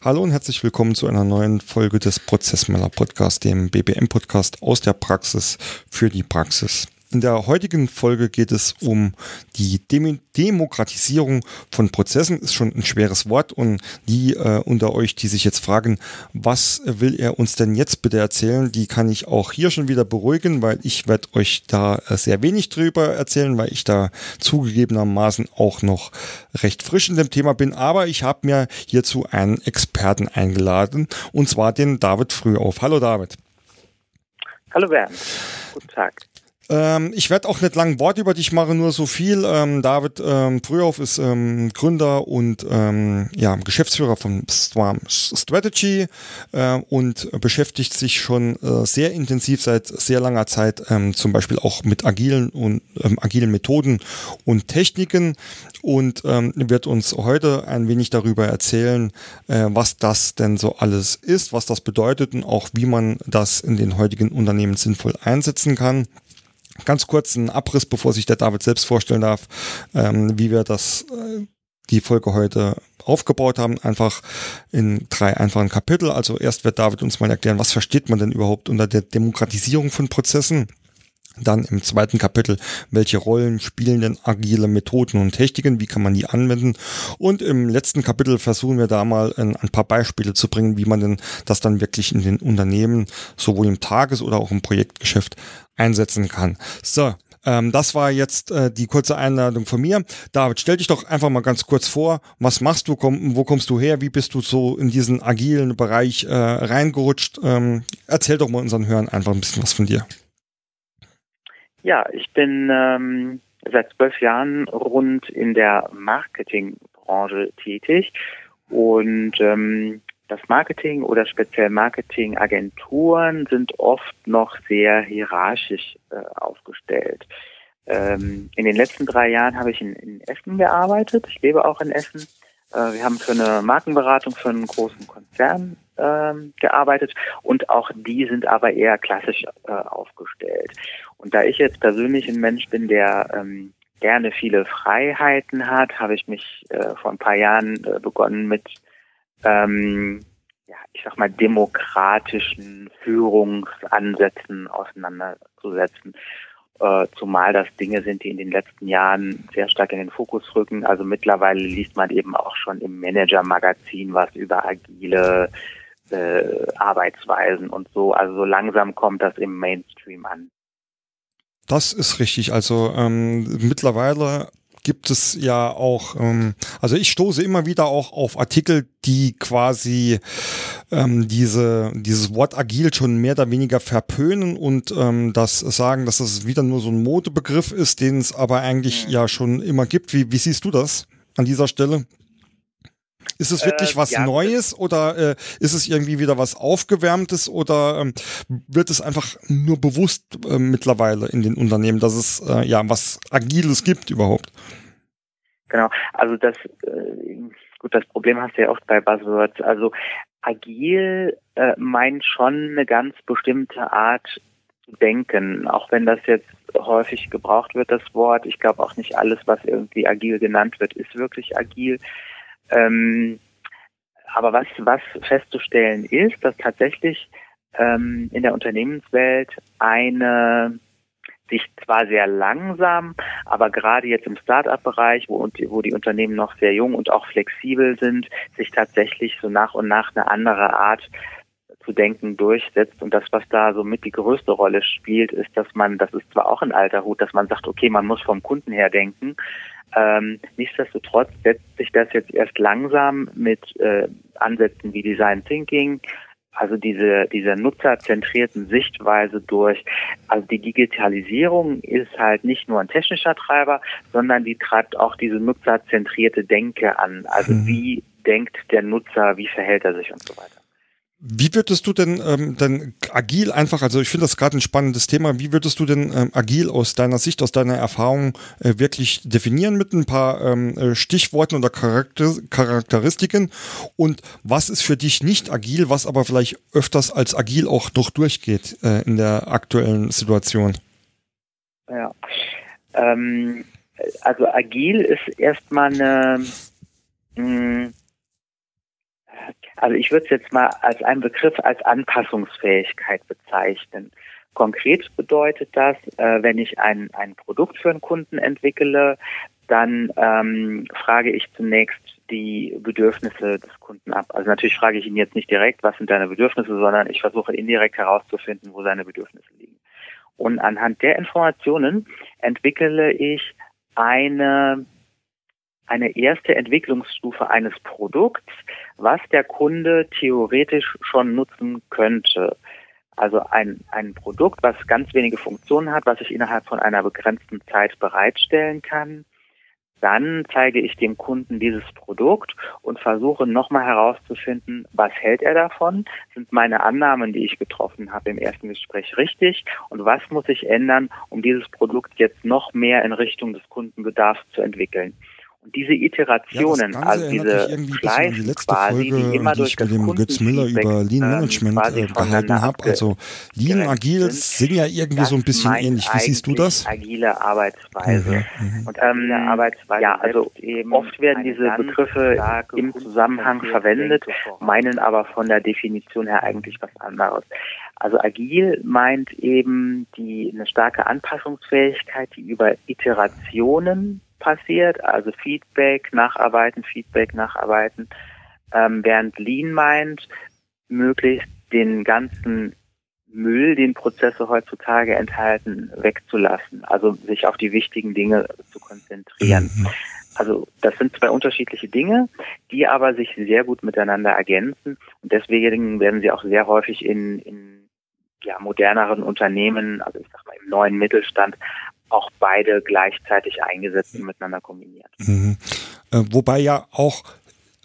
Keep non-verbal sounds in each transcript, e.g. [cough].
Hallo und herzlich willkommen zu einer neuen Folge des Prozessmaler Podcast, dem BBM Podcast aus der Praxis für die Praxis. In der heutigen Folge geht es um die Dem Demokratisierung von Prozessen. Ist schon ein schweres Wort und die äh, unter euch, die sich jetzt fragen, was will er uns denn jetzt bitte erzählen, die kann ich auch hier schon wieder beruhigen, weil ich werde euch da äh, sehr wenig drüber erzählen, weil ich da zugegebenermaßen auch noch recht frisch in dem Thema bin. Aber ich habe mir hierzu einen Experten eingeladen und zwar den David Frühauf. Hallo David. Hallo Bernd. Guten Tag. Ähm, ich werde auch nicht lang Wort über dich machen, nur so viel. Ähm, David ähm, Frühauf ist ähm, Gründer und ähm, ja, Geschäftsführer von Swarm Strategy äh, und beschäftigt sich schon äh, sehr intensiv seit sehr langer Zeit ähm, zum Beispiel auch mit agilen und ähm, agilen Methoden und Techniken und wird uns heute ein wenig darüber erzählen, äh, was das denn so alles ist, was das bedeutet und auch wie man das in den heutigen Unternehmen sinnvoll einsetzen kann. Ganz kurz ein Abriss, bevor sich der David selbst vorstellen darf, ähm, wie wir das, äh, die Folge heute aufgebaut haben, einfach in drei einfachen Kapitel. Also erst wird David uns mal erklären, was versteht man denn überhaupt unter der Demokratisierung von Prozessen. Dann im zweiten Kapitel, welche Rollen spielen denn agile Methoden und Techniken, wie kann man die anwenden? Und im letzten Kapitel versuchen wir da mal ein, ein, paar Beispiele zu bringen, wie man denn das dann wirklich in den Unternehmen, sowohl im Tages- oder auch im Projektgeschäft einsetzen kann. So, ähm, das war jetzt äh, die kurze Einladung von mir. David, stell dich doch einfach mal ganz kurz vor. Was machst du? Komm, wo kommst du her? Wie bist du so in diesen agilen Bereich äh, reingerutscht? Ähm, erzähl doch mal unseren Hörern einfach ein bisschen was von dir. Ja, ich bin ähm, seit zwölf Jahren rund in der Marketingbranche tätig und ähm, das Marketing oder speziell Marketingagenturen sind oft noch sehr hierarchisch äh, aufgestellt. Ähm, in den letzten drei Jahren habe ich in, in, Essen gearbeitet. Ich lebe auch in Essen. Äh, wir haben für eine Markenberatung für einen großen Konzern ähm, gearbeitet und auch die sind aber eher klassisch äh, aufgestellt. Und da ich jetzt persönlich ein Mensch bin, der ähm, gerne viele Freiheiten hat, habe ich mich äh, vor ein paar Jahren äh, begonnen mit ähm, ja, ich sag mal, demokratischen Führungsansätzen auseinanderzusetzen. Äh, zumal das Dinge sind, die in den letzten Jahren sehr stark in den Fokus rücken. Also mittlerweile liest man eben auch schon im Manager-Magazin was über agile äh, Arbeitsweisen und so. Also so langsam kommt das im Mainstream an. Das ist richtig. Also ähm, mittlerweile gibt es ja auch, ähm, also ich stoße immer wieder auch auf Artikel, die quasi ähm, diese, dieses Wort agil schon mehr oder weniger verpönen und ähm, das sagen, dass das wieder nur so ein Modebegriff ist, den es aber eigentlich mhm. ja schon immer gibt. Wie, wie siehst du das an dieser Stelle? Ist es wirklich äh, was ja, Neues oder äh, ist es irgendwie wieder was Aufgewärmtes oder ähm, wird es einfach nur bewusst äh, mittlerweile in den Unternehmen, dass es äh, ja was Agiles gibt überhaupt? Genau, also das äh, gut, das Problem hast du ja oft bei Buzzwords. Also agil äh, meint schon eine ganz bestimmte Art zu denken, auch wenn das jetzt häufig gebraucht wird, das Wort. Ich glaube auch nicht alles, was irgendwie agil genannt wird, ist wirklich agil. Ähm, aber was, was festzustellen ist, dass tatsächlich ähm, in der Unternehmenswelt eine sich zwar sehr langsam, aber gerade jetzt im Start-up-Bereich, wo, wo die Unternehmen noch sehr jung und auch flexibel sind, sich tatsächlich so nach und nach eine andere Art zu denken durchsetzt. Und das, was da so mit die größte Rolle spielt, ist, dass man, das ist zwar auch ein alter Hut, dass man sagt, okay, man muss vom Kunden her denken, ähm, nichtsdestotrotz setzt sich das jetzt erst langsam mit äh, Ansätzen wie Design Thinking, also diese, diese nutzerzentrierten Sichtweise durch. Also die Digitalisierung ist halt nicht nur ein technischer Treiber, sondern die treibt auch diese nutzerzentrierte Denke an. Also mhm. wie denkt der Nutzer, wie verhält er sich und so weiter. Wie würdest du denn ähm, denn agil einfach, also ich finde das gerade ein spannendes Thema, wie würdest du denn ähm, agil aus deiner Sicht, aus deiner Erfahrung äh, wirklich definieren mit ein paar ähm, äh, Stichworten oder Charakter Charakteristiken und was ist für dich nicht agil, was aber vielleicht öfters als agil auch noch durchgeht äh, in der aktuellen Situation? Ja, ähm, also agil ist erstmal eine hm, Also ich würde es jetzt mal als einen Begriff als Anpassungsfähigkeit bezeichnen. Konkret bedeutet das, äh, wenn ich ein, ein Produkt für einen Kunden entwickle, dann ähm, frage ich zunächst die Bedürfnisse des Kunden ab. Also natürlich frage ich ihn jetzt nicht direkt, was sind deine Bedürfnisse, sondern ich versuche indirekt herauszufinden, wo seine Bedürfnisse liegen. Und anhand der Informationen entwickle ich eine eine erste Entwicklungsstufe eines Produkts, was der Kunde theoretisch schon nutzen könnte. Also ein, ein Produkt, was ganz wenige Funktionen hat, was ich innerhalb von einer begrenzten Zeit bereitstellen kann. Dann zeige ich dem Kunden dieses Produkt und versuche nochmal herauszufinden, was hält er davon? Sind meine Annahmen, die ich getroffen habe im ersten Gespräch richtig? Und was muss ich ändern, um dieses Produkt jetzt noch mehr in Richtung des Kundenbedarfs zu entwickeln? Und diese Iterationen, ja, also diese Fleiß die letzte quasi, Folge, die immer die ich mit dem Götz Müller über Lean ähm, Management äh, gehalten habe. Also Lean Agil sind ja irgendwie so ein bisschen ähnlich. Wie siehst du das? Agile Arbeitsweise. Mhm. Und ähm, Arbeitsweise. Ja, also eben oft werden diese Begriffe im Zusammenhang verwendet, meinen aber von der Definition her eigentlich was anderes. Also agil meint eben die eine starke Anpassungsfähigkeit, die über Iterationen passiert, also Feedback, Nacharbeiten, Feedback, Nacharbeiten, ähm, während Lean meint, möglichst den ganzen Müll, den Prozesse heutzutage enthalten, wegzulassen, also sich auf die wichtigen Dinge zu konzentrieren. Mhm. Also das sind zwei unterschiedliche Dinge, die aber sich sehr gut miteinander ergänzen und deswegen werden sie auch sehr häufig in, in ja, moderneren Unternehmen, also ich sag mal im neuen Mittelstand, auch beide gleichzeitig eingesetzt und miteinander kombiniert. Mhm. Äh, wobei ja auch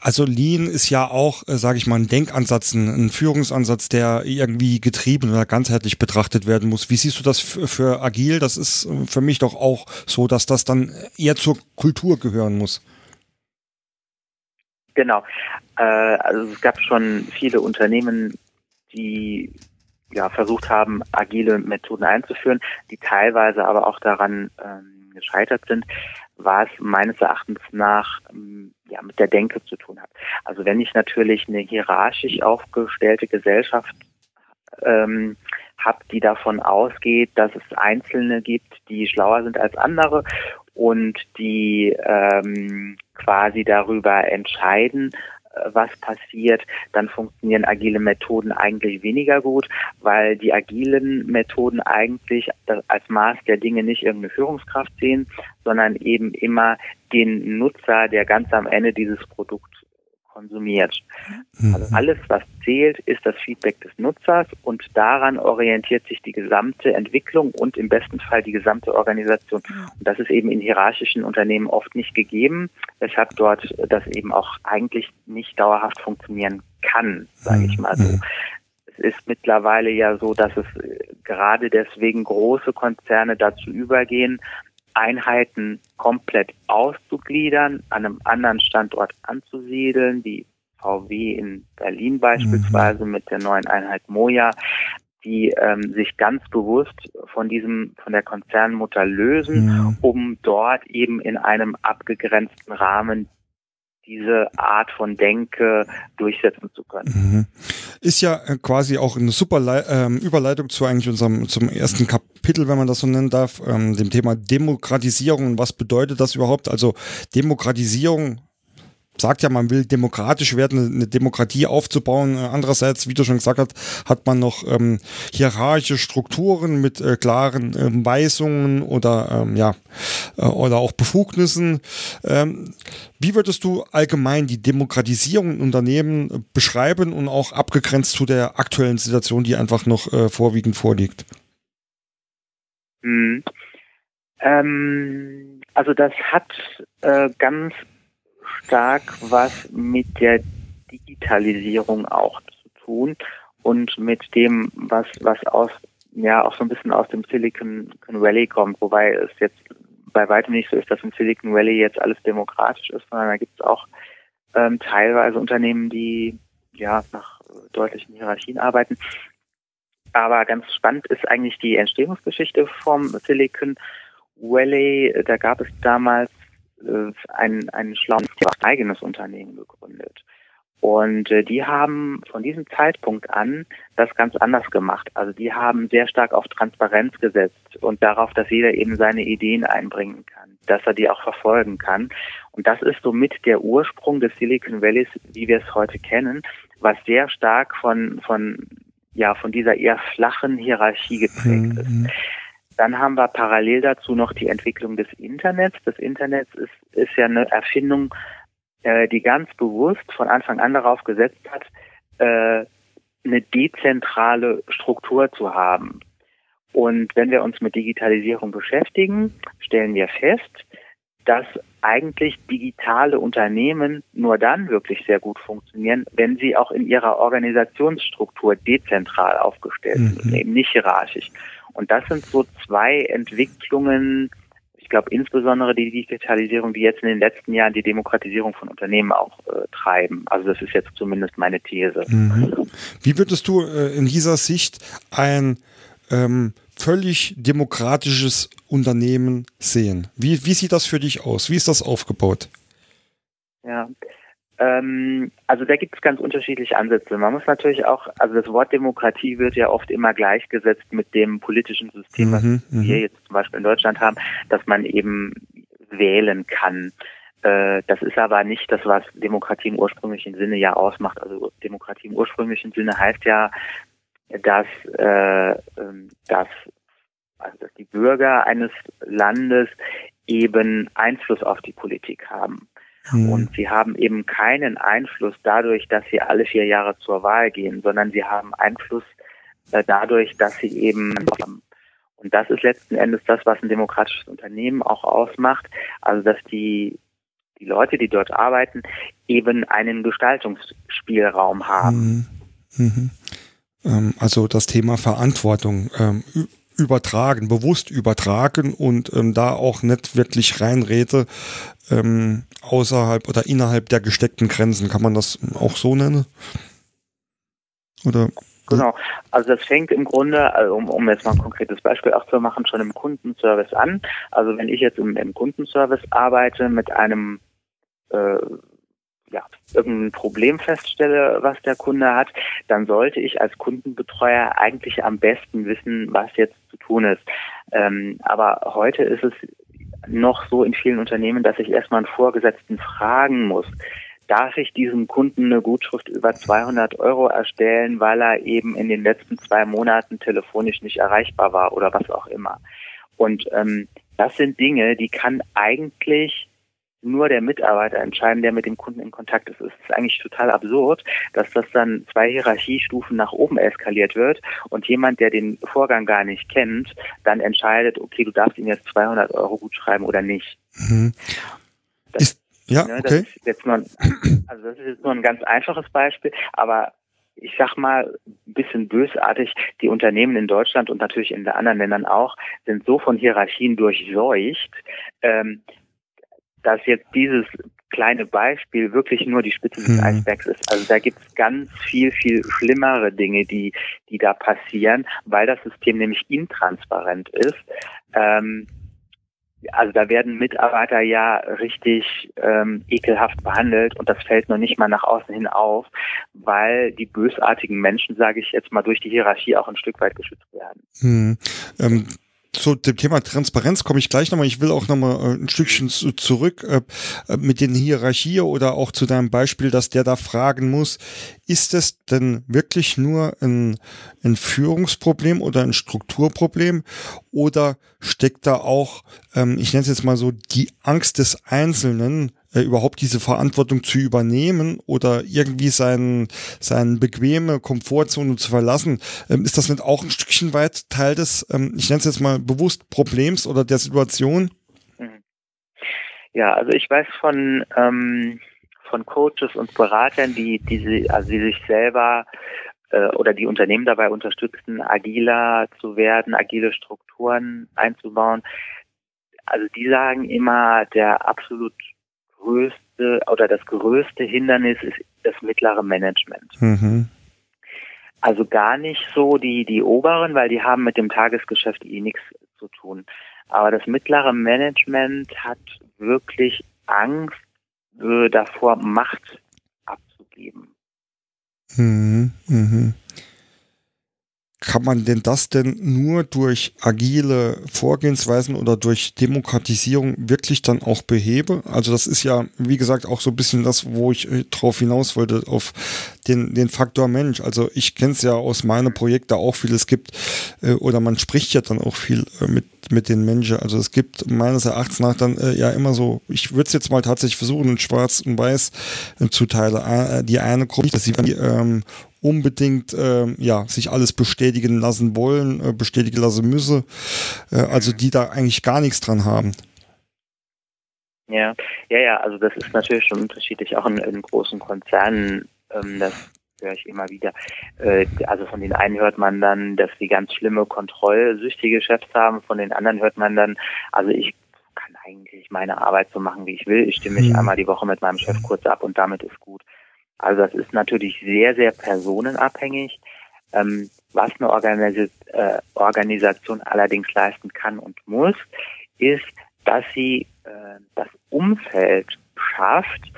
also Lean ist ja auch, äh, sage ich mal, ein Denkansatz, ein, ein, Führungsansatz, der irgendwie getrieben oder ganzheitlich betrachtet werden muss. Wie siehst du das für Agil? Das ist äh, für mich doch auch so, dass das dann eher zur Kultur gehören muss. Genau. Äh, also es gab schon viele Unternehmen, die ja, versucht haben, agile Methoden einzuführen, die teilweise aber auch daran ähm, gescheitert sind, was meines Erachtens nach ähm, ja, mit der Denke zu tun hat. Also wenn ich natürlich eine hierarchisch aufgestellte Gesellschaft ähm, habe, die davon ausgeht, dass es Einzelne gibt, die schlauer sind als andere und die ähm, quasi darüber entscheiden, was passiert, dann funktionieren agile Methoden eigentlich weniger gut, weil die agilen Methoden eigentlich als Maß der Dinge nicht irgendeine Führungskraft sehen, sondern eben immer den Nutzer, der ganz am Ende dieses Produkt konsumiert. Mhm. Also alles, was zählt, ist das Feedback des Nutzers und daran orientiert sich die gesamte Entwicklung und im besten Fall die gesamte Organisation. Und das ist eben in hierarchischen Unternehmen oft nicht gegeben, weshalb dort das eben auch eigentlich nicht dauerhaft funktionieren kann, sage ich mal so. Mhm. Es ist mittlerweile ja so, dass es gerade deswegen große Konzerne dazu übergehen, Einheiten komplett auszugliedern, an einem anderen Standort anzusiedeln, wie VW in Berlin beispielsweise mhm. mit der neuen Einheit Moja, die ähm, sich ganz bewusst von diesem, von der Konzernmutter lösen, ja. um dort eben in einem abgegrenzten Rahmen diese Art von Denke durchsetzen zu können. Mhm. Ist ja äh, quasi auch eine super ähm, Überleitung zu eigentlich unserem zum ersten Kapitel, wenn man das so nennen darf, ähm, dem Thema Demokratisierung. Was bedeutet das überhaupt? Also Demokratisierung sagt ja, man will demokratisch werden, eine Demokratie aufzubauen. Andererseits, wie du schon gesagt hast, hat man noch ähm, hierarchische Strukturen mit äh, klaren ähm, Weisungen oder ähm, ja äh, oder auch Befugnissen. Ähm, wie würdest du allgemein die Demokratisierung in Unternehmen beschreiben und auch abgegrenzt zu der aktuellen Situation, die einfach noch äh, vorwiegend vorliegt? Hm. Also das hat äh, ganz stark was mit der Digitalisierung auch zu tun und mit dem, was, was aus, ja, auch so ein bisschen aus dem Silicon Valley kommt, wobei es jetzt bei weitem nicht so ist, dass im Silicon Valley jetzt alles demokratisch ist, sondern da gibt es auch ähm, teilweise Unternehmen, die ja nach deutlichen Hierarchien arbeiten. Aber ganz spannend ist eigentlich die Entstehungsgeschichte vom Silicon Valley. Da gab es damals äh, ein, ein schlaues eigenes Unternehmen gegründet. Und äh, die haben von diesem Zeitpunkt an das ganz anders gemacht. Also die haben sehr stark auf Transparenz gesetzt und darauf, dass jeder eben seine Ideen einbringen kann, dass er die auch verfolgen kann. Und das ist somit der Ursprung des Silicon Valleys, wie wir es heute kennen, was sehr stark von, von, ja, von dieser eher flachen Hierarchie geprägt ist. Dann haben wir parallel dazu noch die Entwicklung des Internets. Das Internet ist, ist ja eine Erfindung äh, die ganz bewusst von Anfang an darauf gesetzt hat, äh, eine dezentrale Struktur zu haben. Und wenn wir uns mit Digitalisierung beschäftigen, stellen wir fest, dass eigentlich digitale Unternehmen nur dann wirklich sehr gut funktionieren, wenn sie auch in ihrer Organisationsstruktur dezentral aufgestellt mhm. sind, eben nicht hierarchisch. Und das sind so zwei Entwicklungen, ich glaube insbesondere die Digitalisierung, die jetzt in den letzten Jahren die Demokratisierung von Unternehmen auch äh, treiben. Also das ist jetzt zumindest meine These. Mhm. Wie würdest du äh, in dieser Sicht ein ähm, völlig demokratisches Unternehmen sehen? Wie, wie sieht das für dich aus? Wie ist das aufgebaut? Ja, ähm, also da gibt es ganz unterschiedliche Ansätze. Man muss natürlich auch, also das Wort Demokratie wird ja oft immer gleichgesetzt mit dem politischen System, was mhm, wir mhm. jetzt zum Beispiel in Deutschland haben, dass man eben wählen kann. Äh, das ist aber nicht das, was Demokratie im ursprünglichen Sinne ja ausmacht. Also Demokratie im ursprünglichen Sinne heißt ja, dass, äh, ähm, dass, also dass die Bürger eines Landes eben Einfluss auf die Politik haben. Mhm. Und sie haben eben keinen Einfluss dadurch, dass sie alle vier Jahre zur Wahl gehen, sondern sie haben Einfluss äh, dadurch, dass sie eben und das ist letzten Endes das, was ein demokratisches Unternehmen auch ausmacht. Also dass die die Leute, die dort arbeiten, eben einen Gestaltungsspielraum haben. Mhm. Mhm. Ähm, also das Thema Verantwortung. Ähm, übertragen, bewusst übertragen und ähm, da auch nicht wirklich reinrede ähm, außerhalb oder innerhalb der gesteckten Grenzen. Kann man das auch so nennen? Oder? Genau. Also das fängt im Grunde, also um, um jetzt mal ein konkretes Beispiel auch zu machen, schon im Kundenservice an. Also wenn ich jetzt im, im Kundenservice arbeite mit einem äh, ja, irgendein Problem feststelle, was der Kunde hat, dann sollte ich als Kundenbetreuer eigentlich am besten wissen, was jetzt zu tun ist. Ähm, aber heute ist es noch so in vielen Unternehmen, dass ich erstmal einen Vorgesetzten fragen muss, darf ich diesem Kunden eine Gutschrift über 200 Euro erstellen, weil er eben in den letzten zwei Monaten telefonisch nicht erreichbar war oder was auch immer. Und ähm, das sind Dinge, die kann eigentlich nur der Mitarbeiter entscheiden, der mit dem Kunden in Kontakt ist. Es ist eigentlich total absurd, dass das dann zwei Hierarchiestufen nach oben eskaliert wird und jemand, der den Vorgang gar nicht kennt, dann entscheidet, okay, du darfst ihm jetzt 200 Euro gut schreiben oder nicht. Mhm. Das, ist, ja, ne, okay. ist jetzt nur, [clears throat] also das ist jetzt nur ein ganz einfaches Beispiel, aber ich sag mal, ein bisschen bösartig, die Unternehmen in Deutschland und natürlich in den anderen Ländern auch, sind so von Hierarchien durchseucht, ähm, dass jetzt dieses kleine Beispiel wirklich nur die Spitze des mhm. Eisbergs ist. Also da gibt es ganz viel, viel schlimmere Dinge, die, die da passieren, weil das System nämlich intransparent ist. Ähm, also da werden Mitarbeiter ja richtig ähm, ekelhaft behandelt und das fällt noch nicht mal nach außen hin auf, weil die bösartigen Menschen, sage ich jetzt mal, durch die Hierarchie auch ein Stück weit geschützt werden. Hm. Ähm, zu dem Thema Transparenz komme ich gleich nochmal. Ich will auch nochmal äh, ein Stückchen zurück äh, äh, mit den Hierarchie oder auch zu deinem Beispiel, dass der da fragen muss, ist es denn wirklich nur ein, ein Führungsproblem oder ein Strukturproblem oder steckt da auch, ähm, ich nenne es jetzt mal so, die Angst des Einzelnen, äh, überhaupt diese Verantwortung zu übernehmen oder irgendwie seinen, seine bequeme Komfortzone zu verlassen, ähm, ist das nicht auch ein Stückchen weit Teil des, ähm, ich nenne es jetzt mal bewusst, Problems oder der Situation? Mhm. Ja, also ich weiß von, ähm, von Coaches und Beratern, die, die, sie, also die sich selber äh, oder die Unternehmen dabei unterstützen, agiler zu werden, agile Strukturen einzubauen. Also die sagen immer, der absolut größte oder das größte Hindernis ist das mittlere Management. Mhm. Also gar nicht so die, die oberen, weil die haben mit dem Tagesgeschäft eh nichts zu tun. Aber das mittlere Management hat wirklich Angst äh, davor, Macht abzugeben. Mhm, mhm kann man denn das denn nur durch agile Vorgehensweisen oder durch Demokratisierung wirklich dann auch beheben? Also das ist ja, wie gesagt, auch so ein bisschen das, wo ich äh, drauf hinaus wollte, auf den, den Faktor Mensch. Also ich kenne es ja aus meinen Projekten auch viel. Es gibt, äh, oder man spricht ja dann auch viel äh, mit, mit den Menschen. Also es gibt meines Erachtens nach dann ja immer so, ich würde es jetzt mal tatsächlich versuchen, in schwarz und weiß zu teilen. Die eine Gruppe, dass sie ähm, unbedingt äh, ja sich alles bestätigen lassen wollen, äh, bestätigen lassen müsse, äh, also die da eigentlich gar nichts dran haben. Ja, ja, ja, also das ist natürlich schon unterschiedlich, auch in, in großen Konzernen, ähm, das höre ich immer wieder. Äh, also von den einen hört man dann, dass sie ganz schlimme kontrollsüchtige Chefs haben, von den anderen hört man dann, also ich kann eigentlich meine Arbeit so machen, wie ich will. Ich stimme mich hm. einmal die Woche mit meinem Chef kurz ab und damit ist gut. Also das ist natürlich sehr, sehr personenabhängig. Ähm, was eine Organis äh, Organisation allerdings leisten kann und muss, ist, dass sie äh, das Umfeld schafft,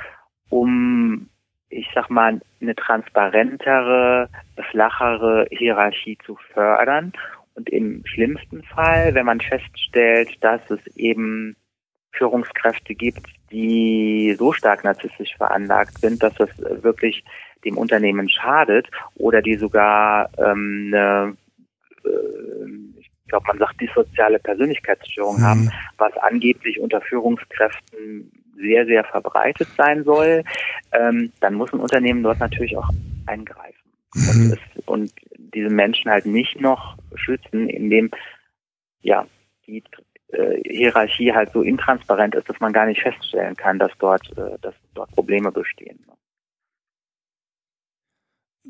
um, ich sag mal, eine transparentere, flachere Hierarchie zu fördern. Und im schlimmsten Fall, wenn man feststellt, dass es eben Führungskräfte gibt, die so stark narzisstisch veranlagt sind, dass das wirklich dem Unternehmen schadet oder die sogar ähm, eine, äh, ich glaube, man sagt, die soziale Persönlichkeitsstörung mhm. haben, was angeblich unter Führungskräften sehr, sehr verbreitet sein soll, ähm, dann muss ein Unternehmen dort natürlich auch eingreifen mhm. und, es, und diese Menschen halt nicht noch schützen, indem ja die äh, Hierarchie halt so intransparent ist, dass man gar nicht feststellen kann, dass dort, äh, dass dort Probleme bestehen.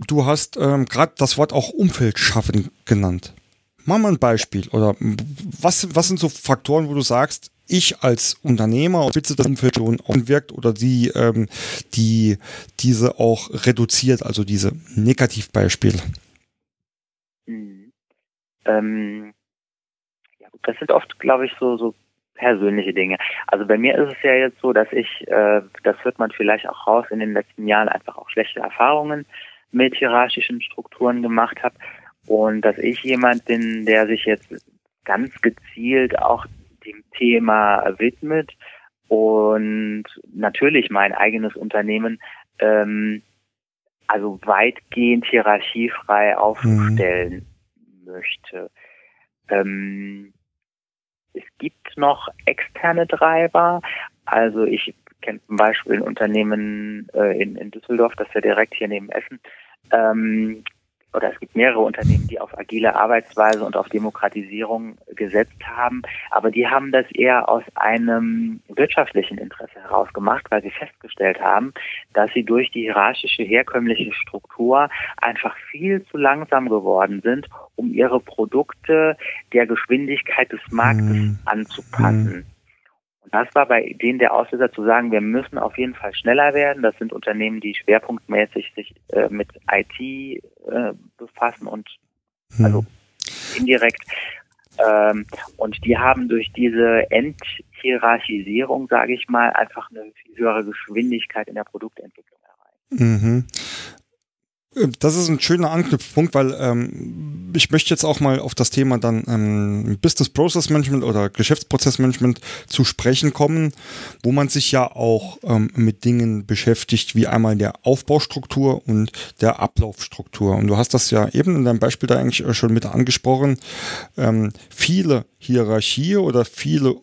Du hast ähm, gerade das Wort auch Umfeld schaffen genannt. Mach mal ein Beispiel. Oder was, was sind so Faktoren, wo du sagst, ich als Unternehmer spitze das Umfeld schon wirkt oder die, ähm, die diese auch reduziert, also diese Negativbeispiele? Mhm. Ähm, das sind oft, glaube ich, so, so persönliche Dinge. Also bei mir ist es ja jetzt so, dass ich, äh, das hört man vielleicht auch raus, in den letzten Jahren einfach auch schlechte Erfahrungen mit hierarchischen Strukturen gemacht habe und dass ich jemand bin, der sich jetzt ganz gezielt auch dem Thema widmet und natürlich mein eigenes Unternehmen ähm, also weitgehend hierarchiefrei aufstellen mhm. möchte. Ähm, es gibt noch externe Treiber. Also ich kenne zum Beispiel ein Unternehmen äh, in, in Düsseldorf, das ist ja direkt hier neben Essen. Ähm, oder es gibt mehrere Unternehmen, die auf agile Arbeitsweise und auf Demokratisierung gesetzt haben, aber die haben das eher aus einem wirtschaftlichen Interesse heraus gemacht, weil sie festgestellt haben, dass sie durch die hierarchische herkömmliche Struktur einfach viel zu langsam geworden sind, um ihre Produkte der Geschwindigkeit des Marktes mhm. anzupassen. Mhm. Und das war bei denen der Auslöser zu sagen, wir müssen auf jeden Fall schneller werden. Das sind Unternehmen, die schwerpunktmäßig sich äh, mit IT äh, befassen und hm. also indirekt. Ähm, und die haben durch diese Enthierarchisierung, sage ich mal, einfach eine viel höhere Geschwindigkeit in der Produktentwicklung erreicht. Mhm. Das ist ein schöner Anknüpfpunkt, weil ähm, ich möchte jetzt auch mal auf das Thema dann ähm, Business Process Management oder Geschäftsprozessmanagement zu sprechen kommen, wo man sich ja auch ähm, mit Dingen beschäftigt, wie einmal der Aufbaustruktur und der Ablaufstruktur. Und du hast das ja eben in deinem Beispiel da eigentlich schon mit angesprochen. Ähm, viele Hierarchie oder viele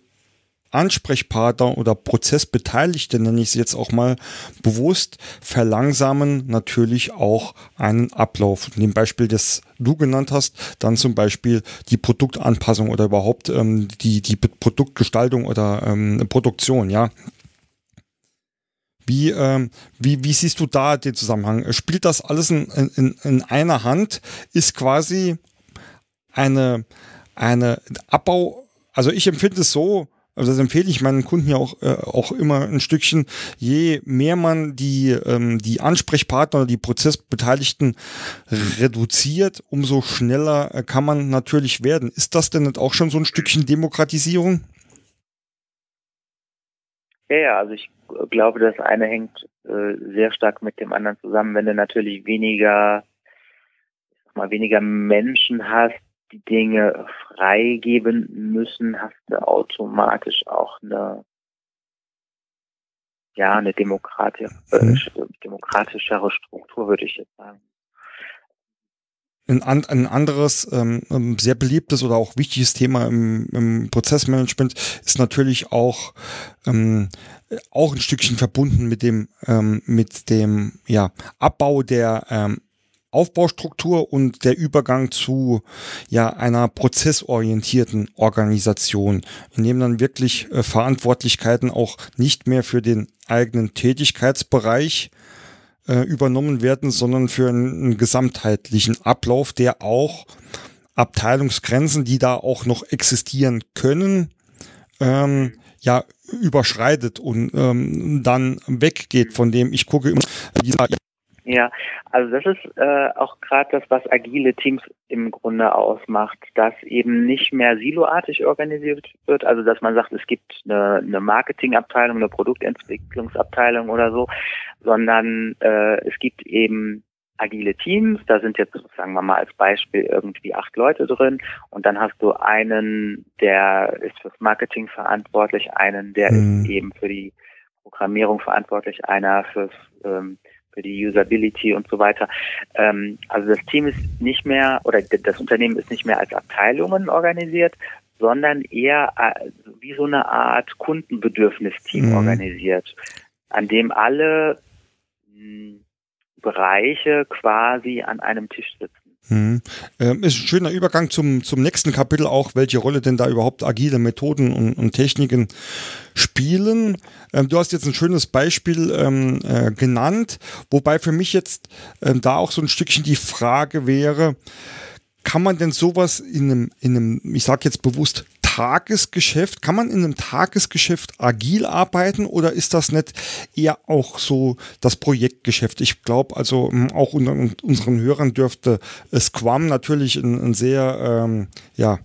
Ansprechpartner oder Prozessbeteiligte, nenne ich es jetzt auch mal bewusst, verlangsamen natürlich auch einen Ablauf. In dem Beispiel, das du genannt hast, dann zum Beispiel die Produktanpassung oder überhaupt ähm, die, die Produktgestaltung oder ähm, Produktion, ja. Wie, ähm, wie, wie siehst du da den Zusammenhang? Spielt das alles in, in, in einer Hand? Ist quasi eine, eine Abbau, also ich empfinde es so, also das empfehle ich meinen Kunden ja auch, äh, auch immer ein Stückchen. Je mehr man die, ähm, die Ansprechpartner oder die Prozessbeteiligten reduziert, umso schneller äh, kann man natürlich werden. Ist das denn nicht auch schon so ein Stückchen Demokratisierung? Ja, ja, also ich glaube, das eine hängt äh, sehr stark mit dem anderen zusammen. Wenn du natürlich weniger, mal, weniger Menschen hast, die Dinge freigeben müssen, hast du automatisch auch eine ja eine demokratisch, mhm. demokratischere Struktur, würde ich jetzt sagen. Ein, ein anderes ähm, ähm, sehr beliebtes oder auch wichtiges Thema im, im Prozessmanagement ist natürlich auch ähm, auch ein Stückchen verbunden mit dem ähm, mit dem ja Abbau der ähm, Aufbaustruktur und der Übergang zu ja einer prozessorientierten Organisation, in dem dann wirklich äh, Verantwortlichkeiten auch nicht mehr für den eigenen Tätigkeitsbereich äh, übernommen werden, sondern für einen, einen gesamtheitlichen Ablauf, der auch Abteilungsgrenzen, die da auch noch existieren können, ähm, ja überschreitet und ähm, dann weggeht von dem. Ich gucke immer ja, also das ist äh, auch gerade das, was agile Teams im Grunde ausmacht, dass eben nicht mehr siloartig organisiert wird, also dass man sagt, es gibt eine, eine Marketingabteilung, eine Produktentwicklungsabteilung oder so, sondern äh, es gibt eben agile Teams, da sind jetzt, sagen wir mal als Beispiel, irgendwie acht Leute drin. Und dann hast du einen, der ist fürs Marketing verantwortlich, einen, der mhm. ist eben für die Programmierung verantwortlich, einer fürs ähm, für die Usability und so weiter. Ähm, also das Team ist nicht mehr oder das Unternehmen ist nicht mehr als Abteilungen organisiert, sondern eher äh, wie so eine Art Kundenbedürfnisteam mhm. organisiert, an dem alle hm, Bereiche quasi an einem Tisch sitzen. Hm. Ist ein schöner Übergang zum, zum nächsten Kapitel auch, welche Rolle denn da überhaupt agile Methoden und, und Techniken spielen. Ähm, du hast jetzt ein schönes Beispiel ähm, äh, genannt, wobei für mich jetzt ähm, da auch so ein Stückchen die Frage wäre, kann man denn sowas in einem, in einem, ich sage jetzt bewusst, Tagesgeschäft, kann man in einem Tagesgeschäft agil arbeiten oder ist das nicht eher auch so das Projektgeschäft? Ich glaube, also hm, auch unter unseren Hörern dürfte Scrum natürlich ein, ein sehr, ähm, ja,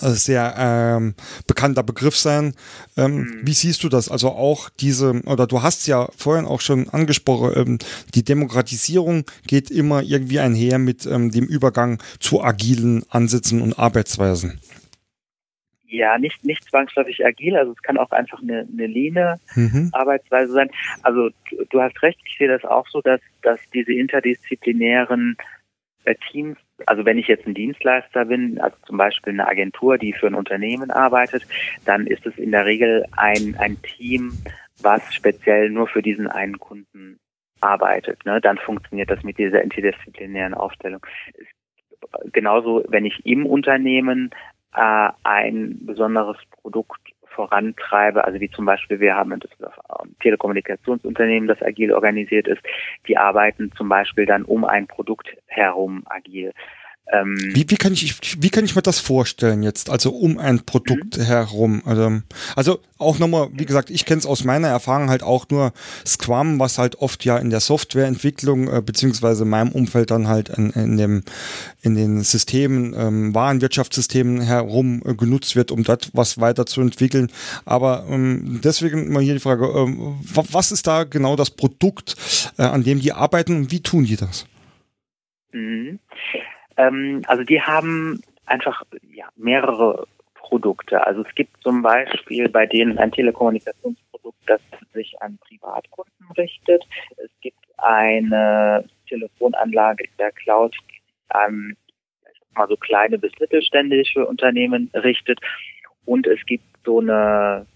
sehr ähm, bekannter Begriff sein. Ähm, mhm. Wie siehst du das? Also auch diese, oder du hast ja vorhin auch schon angesprochen, ähm, die Demokratisierung geht immer irgendwie einher mit ähm, dem Übergang zu agilen Ansätzen und Arbeitsweisen. Ja, nicht, nicht zwangsläufig agil, also es kann auch einfach eine, eine leane mhm. Arbeitsweise sein. Also du, du hast recht, ich sehe das auch so, dass, dass diese interdisziplinären äh, Teams, also wenn ich jetzt ein Dienstleister bin, also zum Beispiel eine Agentur, die für ein Unternehmen arbeitet, dann ist es in der Regel ein, ein Team, was speziell nur für diesen einen Kunden arbeitet. Ne? Dann funktioniert das mit dieser interdisziplinären Aufstellung. Genauso, wenn ich im Unternehmen äh, ein besonderes Produkt vorantreibe, also wie zum Beispiel wir haben ein Telekommunikationsunternehmen, das agil organisiert ist, die arbeiten zum Beispiel dann um ein Produkt herum agil. Ähm, wie, wie, kann ich, wie kann ich mir das vorstellen jetzt, also um ein Produkt mhm. herum? Also, also auch nochmal, wie gesagt, ich kenne es aus meiner Erfahrung halt auch nur Scrum, was halt oft ja in der Softwareentwicklung, äh, beziehungsweise in meinem Umfeld dann halt in, in, dem, in den Systemen, ähm, Warenwirtschaftssystemen herum äh, genutzt wird, um dort was weiterzuentwickeln. Aber ähm, deswegen mal hier die Frage, ähm, was ist da genau das Produkt, äh, an dem die arbeiten und wie tun die das? Mhm. Ähm, also die haben einfach ja, mehrere Produkte. Also es gibt zum Beispiel bei denen ein Telekommunikationsprodukt, das sich an Privatkunden richtet. Es gibt eine Telefonanlage in der Cloud, die sich an mal so kleine bis mittelständische Unternehmen richtet. Und es gibt so eine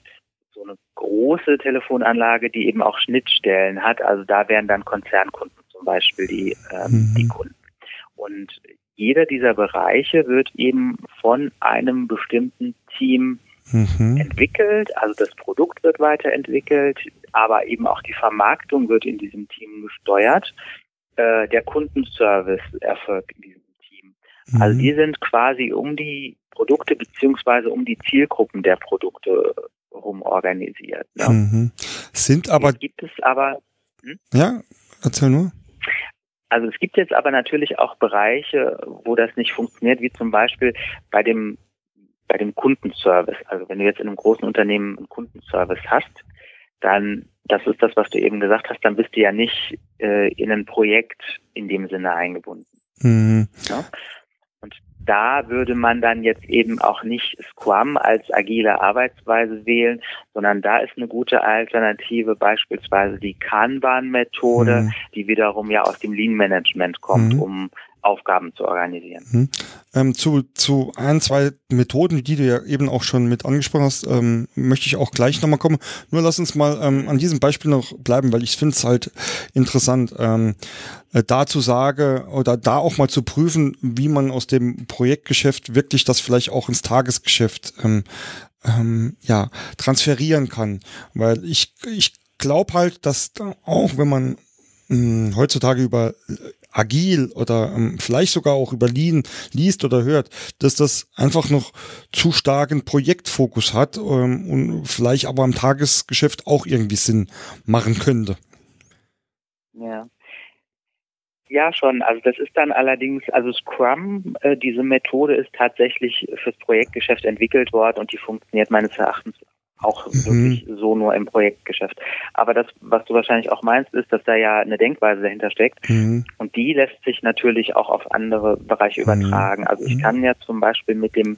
so eine große Telefonanlage, die eben auch Schnittstellen hat. Also da wären dann Konzernkunden zum Beispiel die, ähm, mhm. die Kunden. Und jeder dieser Bereiche wird eben von einem bestimmten Team mhm. entwickelt. Also das Produkt wird weiterentwickelt, aber eben auch die Vermarktung wird in diesem Team gesteuert. Äh, der Kundenservice erfolgt in diesem Team. Mhm. Also die sind quasi um die Produkte beziehungsweise um die Zielgruppen der Produkte rum organisiert. Ne? Mhm. Sind aber Jetzt gibt es aber hm? ja erzähl nur also es gibt jetzt aber natürlich auch Bereiche, wo das nicht funktioniert, wie zum Beispiel bei dem bei dem Kundenservice. Also wenn du jetzt in einem großen Unternehmen einen Kundenservice hast, dann, das ist das, was du eben gesagt hast, dann bist du ja nicht äh, in ein Projekt in dem Sinne eingebunden. Mhm. Ja? Da würde man dann jetzt eben auch nicht Scrum als agile Arbeitsweise wählen, sondern da ist eine gute Alternative beispielsweise die Kanban-Methode, mhm. die wiederum ja aus dem Lean-Management kommt, mhm. um Aufgaben zu organisieren. Mhm. Ähm, zu, zu ein, zwei Methoden, die du ja eben auch schon mit angesprochen hast, ähm, möchte ich auch gleich nochmal kommen. Nur lass uns mal ähm, an diesem Beispiel noch bleiben, weil ich finde es halt interessant, ähm, äh, da zu sagen oder da auch mal zu prüfen, wie man aus dem Projektgeschäft wirklich das vielleicht auch ins Tagesgeschäft ähm, ähm, ja, transferieren kann. Weil ich, ich glaube halt, dass auch wenn man hm, heutzutage über agil oder ähm, vielleicht sogar auch über Lean liest oder hört, dass das einfach noch zu starken Projektfokus hat ähm, und vielleicht aber im Tagesgeschäft auch irgendwie Sinn machen könnte. Ja. Ja, schon. Also das ist dann allerdings, also Scrum, äh, diese Methode ist tatsächlich fürs Projektgeschäft entwickelt worden und die funktioniert meines Erachtens auch mhm. wirklich so nur im Projektgeschäft. Aber das, was du wahrscheinlich auch meinst, ist, dass da ja eine Denkweise dahinter steckt. Mhm. Und die lässt sich natürlich auch auf andere Bereiche mhm. übertragen. Also ich mhm. kann ja zum Beispiel mit dem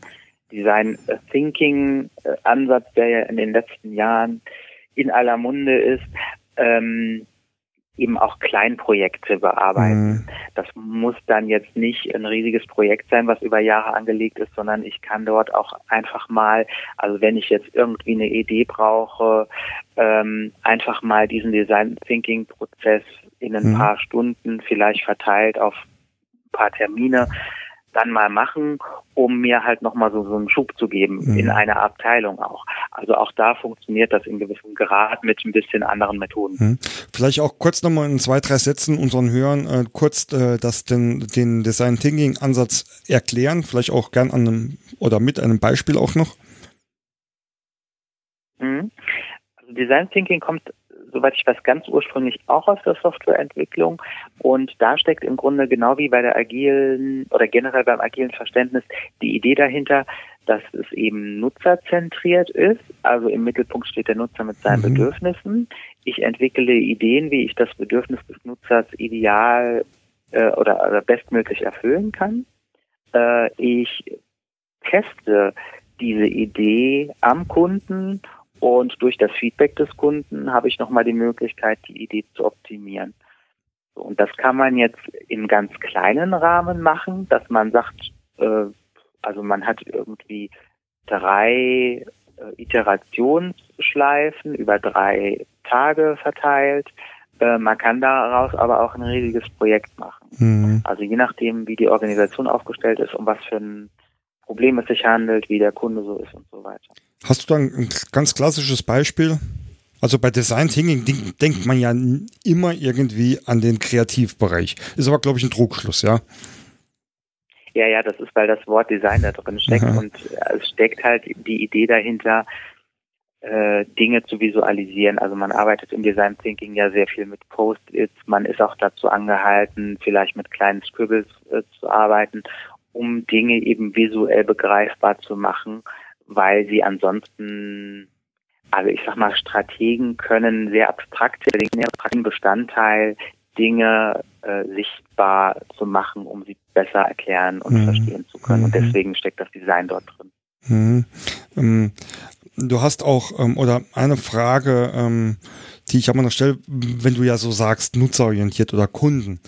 Design Thinking Ansatz, der ja in den letzten Jahren in aller Munde ist, ähm, eben auch Kleinprojekte bearbeiten. Mhm. Das muss dann jetzt nicht ein riesiges Projekt sein, was über Jahre angelegt ist, sondern ich kann dort auch einfach mal, also wenn ich jetzt irgendwie eine Idee brauche, ähm, einfach mal diesen Design Thinking Prozess in ein mhm. paar Stunden vielleicht verteilt auf ein paar Termine dann mal machen, um mir halt nochmal so, so einen Schub zu geben mhm. in einer Abteilung auch. Also auch da funktioniert das in gewissem Grad mit ein bisschen anderen Methoden. Mhm. Vielleicht auch kurz nochmal in zwei, drei Sätzen unseren Hörern äh, kurz äh, das den, den Design Thinking Ansatz erklären, vielleicht auch gern an einem oder mit einem Beispiel auch noch. Mhm. Also Design Thinking kommt soweit ich weiß, ganz ursprünglich auch aus der Softwareentwicklung. Und da steckt im Grunde genau wie bei der agilen oder generell beim agilen Verständnis die Idee dahinter, dass es eben nutzerzentriert ist. Also im Mittelpunkt steht der Nutzer mit seinen mhm. Bedürfnissen. Ich entwickle Ideen, wie ich das Bedürfnis des Nutzers ideal äh, oder, oder bestmöglich erfüllen kann. Äh, ich teste diese Idee am Kunden und durch das Feedback des Kunden habe ich nochmal die Möglichkeit, die Idee zu optimieren. Und das kann man jetzt in ganz kleinen Rahmen machen, dass man sagt, äh, also man hat irgendwie drei äh, Iterationsschleifen über drei Tage verteilt. Äh, man kann daraus aber auch ein riesiges Projekt machen. Mhm. Also je nachdem, wie die Organisation aufgestellt ist, um was für ein Problem es sich handelt, wie der Kunde so ist und so weiter. Hast du da ein ganz klassisches Beispiel? Also bei Design Thinking denkt man ja immer irgendwie an den Kreativbereich. Ist aber, glaube ich, ein Trugschluss, ja? Ja, ja, das ist, weil das Wort Design da drin steckt Aha. und es steckt halt die Idee dahinter, äh, Dinge zu visualisieren. Also man arbeitet im Design Thinking ja sehr viel mit Post-its. Man ist auch dazu angehalten, vielleicht mit kleinen Scribbles äh, zu arbeiten, um Dinge eben visuell begreifbar zu machen weil sie ansonsten, also ich sag mal, Strategen können sehr abstrakte Dinge, abstrakten Bestandteil Dinge äh, sichtbar zu machen, um sie besser erklären und mhm. verstehen zu können. Und mhm. deswegen steckt das Design dort drin. Mhm. Ähm, du hast auch, ähm, oder eine Frage, ähm, die ich aber noch stelle, wenn du ja so sagst, nutzerorientiert oder Kunden.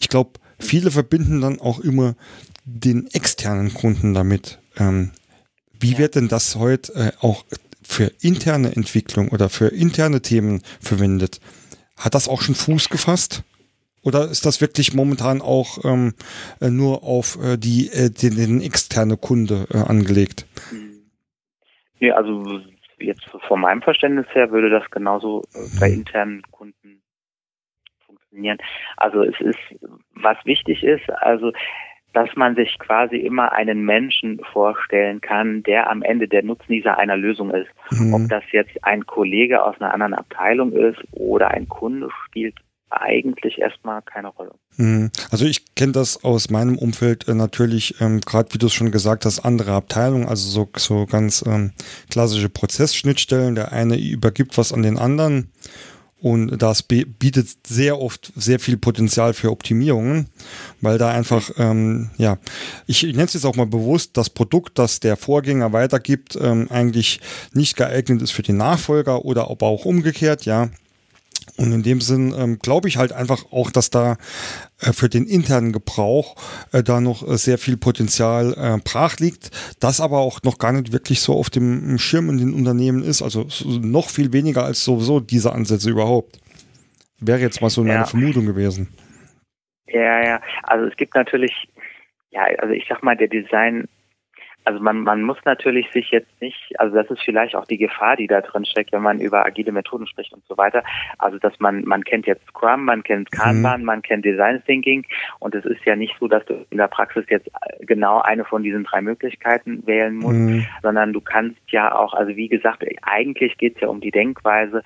Ich glaube, viele verbinden dann auch immer den externen Kunden damit. Wie ja. wird denn das heute äh, auch für interne Entwicklung oder für interne Themen verwendet? Hat das auch schon Fuß gefasst? Oder ist das wirklich momentan auch ähm, äh, nur auf äh, die, äh, den, den externe Kunde äh, angelegt? Nee, also jetzt von meinem Verständnis her würde das genauso äh, bei internen Kunden funktionieren. Also es ist, was wichtig ist, also dass man sich quasi immer einen Menschen vorstellen kann, der am Ende der Nutznießer einer Lösung ist. Mhm. Ob das jetzt ein Kollege aus einer anderen Abteilung ist oder ein Kunde, spielt eigentlich erstmal keine Rolle. Mhm. Also ich kenne das aus meinem Umfeld äh, natürlich, ähm, gerade wie du es schon gesagt hast, andere Abteilungen, also so, so ganz ähm, klassische Prozessschnittstellen. Der eine übergibt was an den anderen und das bietet sehr oft sehr viel Potenzial für Optimierungen, weil da einfach, ähm, ja, ich, nenne es jetzt auch mal bewusst, das Produkt, das der Vorgänger weitergibt, ähm, eigentlich nicht geeignet ist für den Nachfolger oder aber auch umgekehrt, ja. Und in dem Sinn ähm, glaube ich halt einfach auch, dass da äh, für den internen Gebrauch äh, da noch äh, sehr viel Potenzial äh, brach liegt, das aber auch noch gar nicht wirklich so auf dem Schirm in den Unternehmen ist. Also noch viel weniger als sowieso diese Ansätze überhaupt. Wäre jetzt mal so meine ja. Vermutung gewesen. Ja, ja. Also es gibt natürlich, ja, also ich sag mal, der Design also man, man muss natürlich sich jetzt nicht, also das ist vielleicht auch die Gefahr, die da drin steckt, wenn man über agile Methoden spricht und so weiter. Also dass man, man kennt jetzt Scrum, man kennt Kanban, mhm. man kennt Design Thinking und es ist ja nicht so, dass du in der Praxis jetzt genau eine von diesen drei Möglichkeiten wählen musst, mhm. sondern du kannst ja auch, also wie gesagt, eigentlich geht es ja um die Denkweise,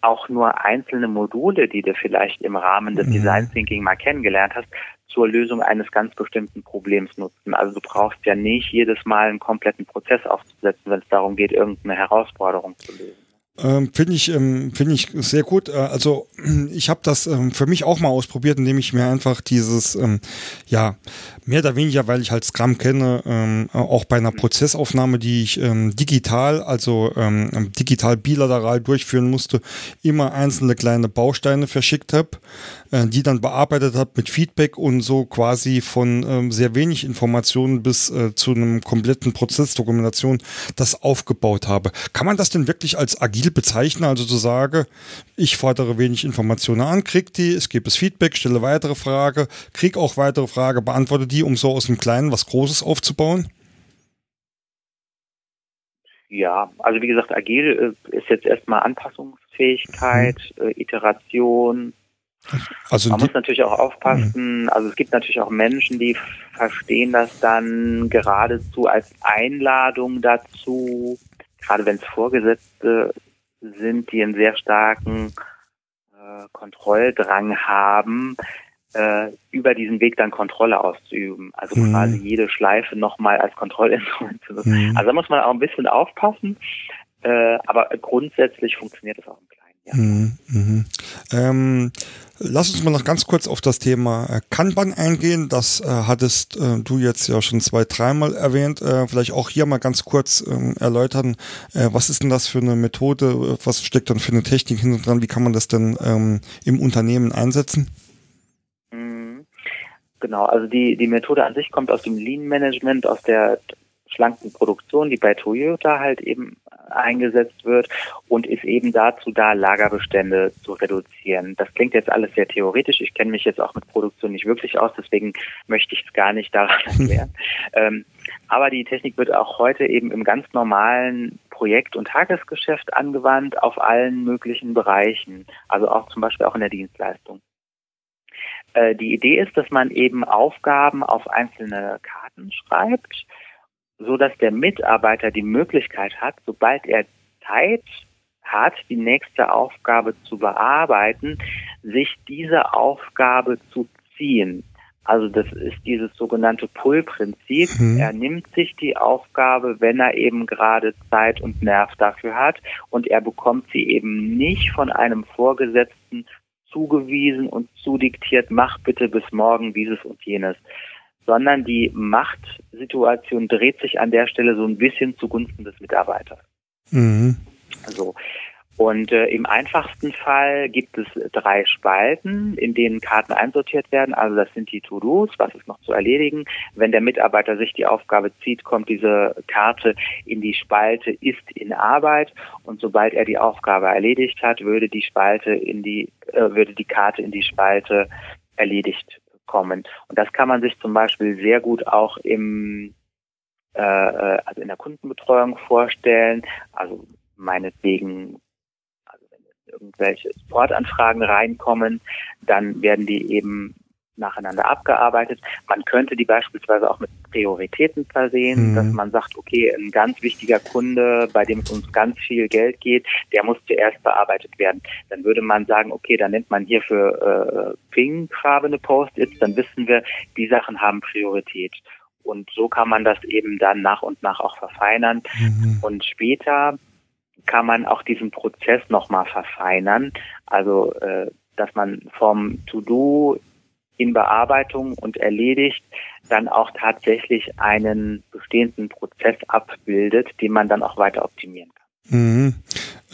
auch nur einzelne Module, die du vielleicht im Rahmen des mhm. Design Thinking mal kennengelernt hast, zur Lösung eines ganz bestimmten Problems nutzen. Also du brauchst ja nicht jedes Mal einen kompletten Prozess aufzusetzen, wenn es darum geht, irgendeine Herausforderung zu lösen. Ähm, finde ich, ähm, finde ich sehr gut. Äh, also [clears throat] ich habe das ähm, für mich auch mal ausprobiert, indem ich mir einfach dieses, ähm, ja, mehr oder weniger, weil ich halt Scrum kenne, ähm, auch bei einer mhm. Prozessaufnahme, die ich ähm, digital, also digital bilateral durchführen musste, immer einzelne kleine Bausteine verschickt habe, äh, die dann bearbeitet habe mit Feedback und so quasi von sehr wenig Informationen bis äh, zu einem kompletten Prozessdokumentation das aufgebaut habe. Kann man das denn wirklich als agil agil bezeichne, also zu sagen, ich fordere wenig Informationen an, krieg die, es gibt es Feedback, stelle weitere Frage, krieg auch weitere Frage, beantworte die, um so aus dem Kleinen was Großes aufzubauen? Ja, also wie gesagt, agil äh, ist jetzt erstmal Anpassungsfähigkeit, mhm. äh, Iteration. Also Man muss natürlich auch aufpassen. Mhm. Also es gibt natürlich auch Menschen, die verstehen das dann geradezu als Einladung dazu, gerade wenn es Vorgesetzte sind, die einen sehr starken äh, Kontrolldrang haben, äh, über diesen Weg dann Kontrolle auszuüben. Also mhm. quasi jede Schleife nochmal als Kontrollinstrument zu nutzen. Mhm. Also da muss man auch ein bisschen aufpassen, äh, aber grundsätzlich funktioniert es auch im Kleinen. Ja. Mhm. mhm. Ähm, Lass uns mal noch ganz kurz auf das Thema äh, Kanban eingehen. Das äh, hattest äh, du jetzt ja schon zwei, dreimal erwähnt. Äh, vielleicht auch hier mal ganz kurz ähm, erläutern, äh, was ist denn das für eine Methode? Was steckt dann für eine Technik hinten dran? Wie kann man das denn ähm, im Unternehmen einsetzen? Mhm. Genau, also die, die Methode an sich kommt aus dem Lean Management, aus der schlanken Produktion, die bei Toyota halt eben eingesetzt wird und ist eben dazu da, Lagerbestände zu reduzieren. Das klingt jetzt alles sehr theoretisch. Ich kenne mich jetzt auch mit Produktion nicht wirklich aus, deswegen möchte ich es gar nicht daran [laughs] erklären. ähm, aber die Technik wird auch heute eben im ganz normalen Projekt- und Tagesgeschäft angewandt auf allen möglichen Bereichen, also auch zum Beispiel auch in der Dienstleistung. Äh, die Idee ist, dass man eben Aufgaben auf einzelne Karten schreibt so dass der Mitarbeiter die Möglichkeit hat, sobald er Zeit hat, die nächste Aufgabe zu bearbeiten, sich diese Aufgabe zu ziehen. Also das ist dieses sogenannte Pull-Prinzip. Mhm. Er nimmt sich die Aufgabe, wenn er eben gerade Zeit und Nerv dafür hat und er bekommt sie eben nicht von einem Vorgesetzten zugewiesen und zudiktiert, mach bitte bis morgen dieses und jenes, sondern die Machtsituation dreht sich an der Stelle so ein bisschen zugunsten des Mitarbeiters. Mhm. So. Und äh, im einfachsten Fall gibt es drei Spalten, in denen Karten einsortiert werden. Also das sind die To-Dos, was ist noch zu erledigen. Wenn der Mitarbeiter sich die Aufgabe zieht, kommt diese Karte in die Spalte ist in Arbeit. Und sobald er die Aufgabe erledigt hat, würde die Spalte in die, äh, würde die Karte in die Spalte erledigt kommen. Und das kann man sich zum Beispiel sehr gut auch im äh, äh, also in der Kundenbetreuung vorstellen. Also meinetwegen, also wenn irgendwelche Supportanfragen reinkommen, dann werden die eben nacheinander abgearbeitet. Man könnte die beispielsweise auch mit Prioritäten versehen, mhm. dass man sagt, okay, ein ganz wichtiger Kunde, bei dem es uns ganz viel Geld geht, der muss zuerst bearbeitet werden. Dann würde man sagen, okay, dann nennt man hier für äh, pinkfarbene Post-its, dann wissen wir, die Sachen haben Priorität. Und so kann man das eben dann nach und nach auch verfeinern. Mhm. Und später kann man auch diesen Prozess nochmal verfeinern. Also, äh, dass man vom To-Do in Bearbeitung und erledigt dann auch tatsächlich einen bestehenden Prozess abbildet, den man dann auch weiter optimieren kann. Mhm.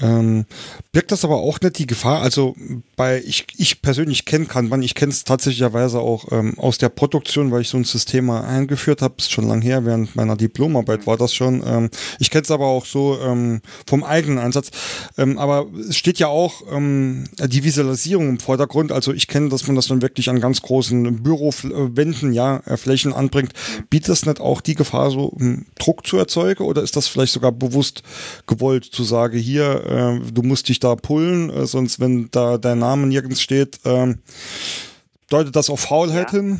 Ähm, birgt das aber auch nicht die Gefahr, also bei, ich, ich persönlich kenne Kanban, ich kenne es tatsächlicherweise auch ähm, aus der Produktion, weil ich so ein System mal eingeführt habe, ist schon lang her, während meiner Diplomarbeit war das schon. Ähm, ich kenne es aber auch so ähm, vom eigenen Einsatz. Ähm, aber es steht ja auch ähm, die Visualisierung im Vordergrund, also ich kenne, dass man das dann wirklich an ganz großen Bürowänden, ja, äh, Flächen anbringt. Bietet das nicht auch die Gefahr, so um, Druck zu erzeugen? Oder ist das vielleicht sogar bewusst gewollt zu sagen, hier, äh, du musst dich da pullen, äh, sonst wenn da dein Name nirgends steht, äh, deutet das auf Faulheit ja. hin?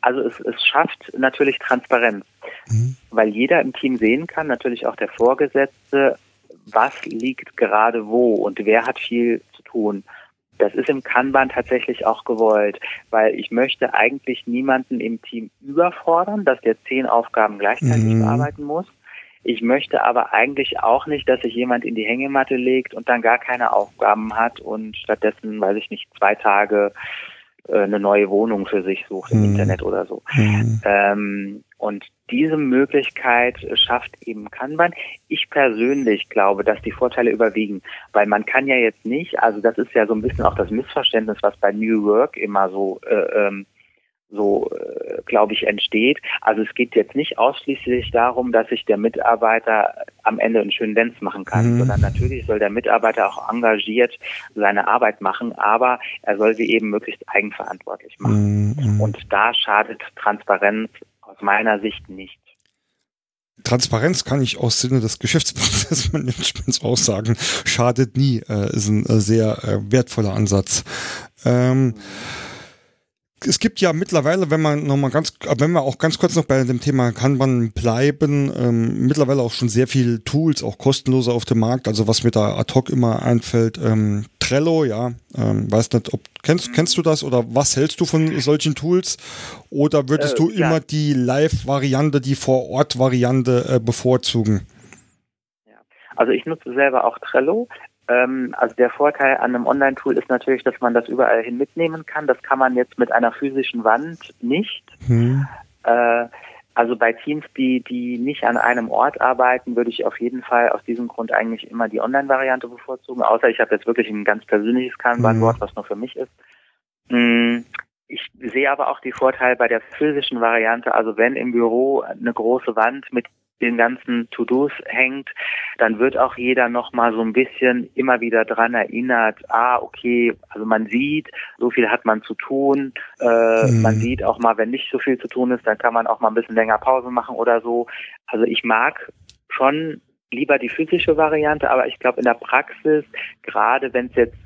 Also es, es schafft natürlich Transparenz, mhm. weil jeder im Team sehen kann, natürlich auch der Vorgesetzte, was liegt gerade wo und wer hat viel zu tun. Das ist im Kanban tatsächlich auch gewollt, weil ich möchte eigentlich niemanden im Team überfordern, dass der zehn Aufgaben gleichzeitig mhm. bearbeiten muss. Ich möchte aber eigentlich auch nicht, dass sich jemand in die Hängematte legt und dann gar keine Aufgaben hat und stattdessen, weiß ich nicht, zwei Tage äh, eine neue Wohnung für sich sucht im mhm. Internet oder so. Mhm. Ähm, und diese Möglichkeit schafft eben Kanban. Ich persönlich glaube, dass die Vorteile überwiegen, weil man kann ja jetzt nicht, also das ist ja so ein bisschen auch das Missverständnis, was bei New Work immer so äh, ähm, so, äh, glaube ich, entsteht. Also es geht jetzt nicht ausschließlich darum, dass sich der Mitarbeiter am Ende einen schönen Dance machen kann, mhm. sondern natürlich soll der Mitarbeiter auch engagiert seine Arbeit machen, aber er soll sie eben möglichst eigenverantwortlich machen. Mhm. Und da schadet Transparenz aus meiner Sicht nicht. Transparenz kann ich aus Sinne des Geschäftsprozessmanagements [laughs] auch sagen, schadet nie, äh, ist ein äh, sehr äh, wertvoller Ansatz. Ähm, mhm es gibt ja mittlerweile, wenn man noch mal ganz, wenn wir auch ganz kurz noch bei dem Thema Kanban bleiben, ähm, mittlerweile auch schon sehr viele Tools, auch kostenlose auf dem Markt. Also was mir da ad hoc immer einfällt, ähm, Trello, ja, ähm, weiß nicht, ob kennst kennst du das oder was hältst du von solchen Tools? Oder würdest äh, du ja. immer die Live-Variante, die Vor-Ort-Variante äh, bevorzugen? Ja. Also ich nutze selber auch Trello. Ähm, also der Vorteil an einem Online-Tool ist natürlich, dass man das überall hin mitnehmen kann. Das kann man jetzt mit einer physischen Wand nicht. Hm. Äh, also bei Teams, die, die nicht an einem Ort arbeiten, würde ich auf jeden Fall aus diesem Grund eigentlich immer die Online-Variante bevorzugen, außer ich habe jetzt wirklich ein ganz persönliches Kanban-Wort, hm. was nur für mich ist. Hm. Ich sehe aber auch die Vorteile bei der physischen Variante. Also wenn im Büro eine große Wand mit den ganzen To-Dos hängt, dann wird auch jeder nochmal so ein bisschen immer wieder dran erinnert, ah, okay, also man sieht, so viel hat man zu tun, äh, mhm. man sieht auch mal, wenn nicht so viel zu tun ist, dann kann man auch mal ein bisschen länger Pause machen oder so. Also ich mag schon lieber die physische Variante, aber ich glaube in der Praxis, gerade wenn es jetzt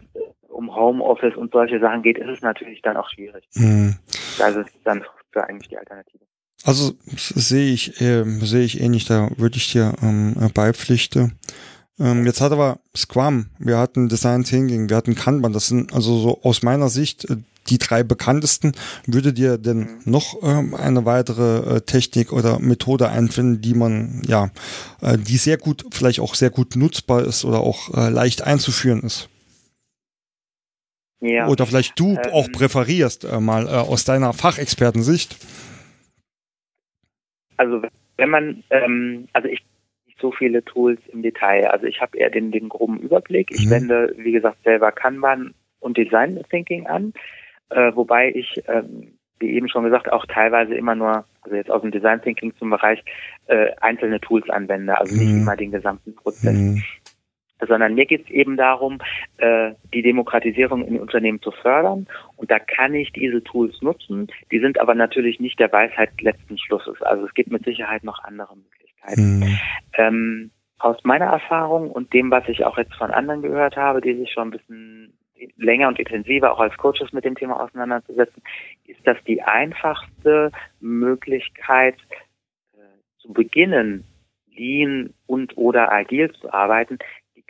um Homeoffice und solche Sachen geht, ist es natürlich dann auch schwierig. Mhm. Das ist dann für eigentlich die Alternative. Also sehe ich, äh, sehe ich ähnlich, da würde ich dir ähm, beipflichten. Ähm, jetzt hat aber Scrum, wir hatten Design Thinking, wir hatten Kanban, das sind also so aus meiner Sicht äh, die drei bekanntesten. Würde dir denn noch ähm, eine weitere äh, Technik oder Methode einfinden, die man, ja, äh, die sehr gut, vielleicht auch sehr gut nutzbar ist oder auch äh, leicht einzuführen ist? Ja. Oder vielleicht du ähm, auch präferierst, äh, mal äh, aus deiner Fachexpertensicht? Also wenn man, ähm, also ich nicht so viele Tools im Detail. Also ich habe eher den, den groben Überblick. Ich mhm. wende, wie gesagt, selber Kanban und Design Thinking an, äh, wobei ich, ähm, wie eben schon gesagt, auch teilweise immer nur, also jetzt aus dem Design Thinking zum Bereich, äh, einzelne Tools anwende, also nicht mhm. immer den gesamten Prozess. Mhm sondern mir geht es eben darum, äh, die Demokratisierung in Unternehmen zu fördern. Und da kann ich diese Tools nutzen. Die sind aber natürlich nicht der Weisheit letzten Schlusses. Also es gibt mit Sicherheit noch andere Möglichkeiten. Mhm. Ähm, aus meiner Erfahrung und dem, was ich auch jetzt von anderen gehört habe, die sich schon ein bisschen länger und intensiver auch als Coaches mit dem Thema auseinanderzusetzen, ist das die einfachste Möglichkeit äh, zu beginnen, Lean und oder agil zu arbeiten,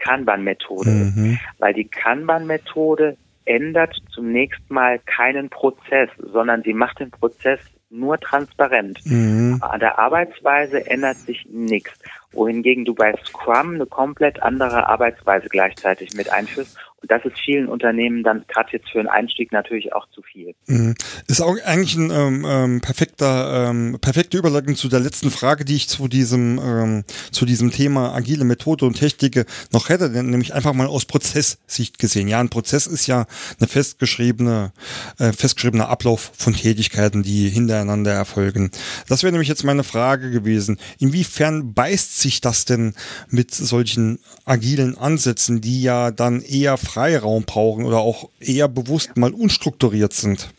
Kanban-Methode mhm. Weil die Kanban-Methode ändert zunächst mal keinen Prozess, sondern sie macht den Prozess nur transparent. Mhm. An der Arbeitsweise ändert sich nichts. Wohingegen du bei Scrum eine komplett andere Arbeitsweise gleichzeitig mit einführst das ist vielen Unternehmen dann gerade jetzt für einen Einstieg natürlich auch zu viel. Mhm. Ist auch eigentlich ein ähm, ähm, perfekter, ähm, perfekte Überleitung zu der letzten Frage, die ich zu diesem, ähm, zu diesem Thema agile Methode und Technik noch hätte, nämlich einfach mal aus Prozesssicht gesehen. Ja, ein Prozess ist ja eine festgeschriebene, äh, festgeschriebener Ablauf von Tätigkeiten, die hintereinander erfolgen. Das wäre nämlich jetzt meine Frage gewesen. Inwiefern beißt sich das denn mit solchen agilen Ansätzen, die ja dann eher Freiraum brauchen oder auch eher bewusst mal unstrukturiert sind?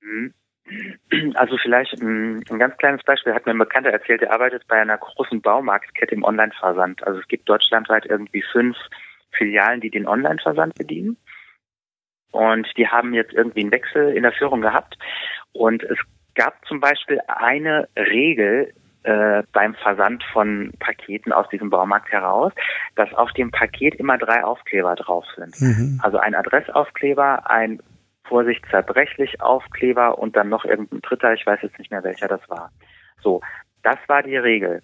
Mhm. Also vielleicht ein, ein ganz kleines Beispiel hat mir ein Bekannter erzählt, er arbeitet bei einer großen Baumarktkette im Online-Versand. Also es gibt deutschlandweit irgendwie fünf Filialen, die den Online-Versand bedienen. Und die haben jetzt irgendwie einen Wechsel in der Führung gehabt. Und es gab zum Beispiel eine Regel äh, beim Versand von Paketen aus diesem Baumarkt heraus, dass auf dem Paket immer drei Aufkleber drauf sind. Mhm. Also ein Adressaufkleber, ein Vorsicht zerbrechlich Aufkleber und dann noch irgendein dritter, ich weiß jetzt nicht mehr welcher das war. So, das war die Regel.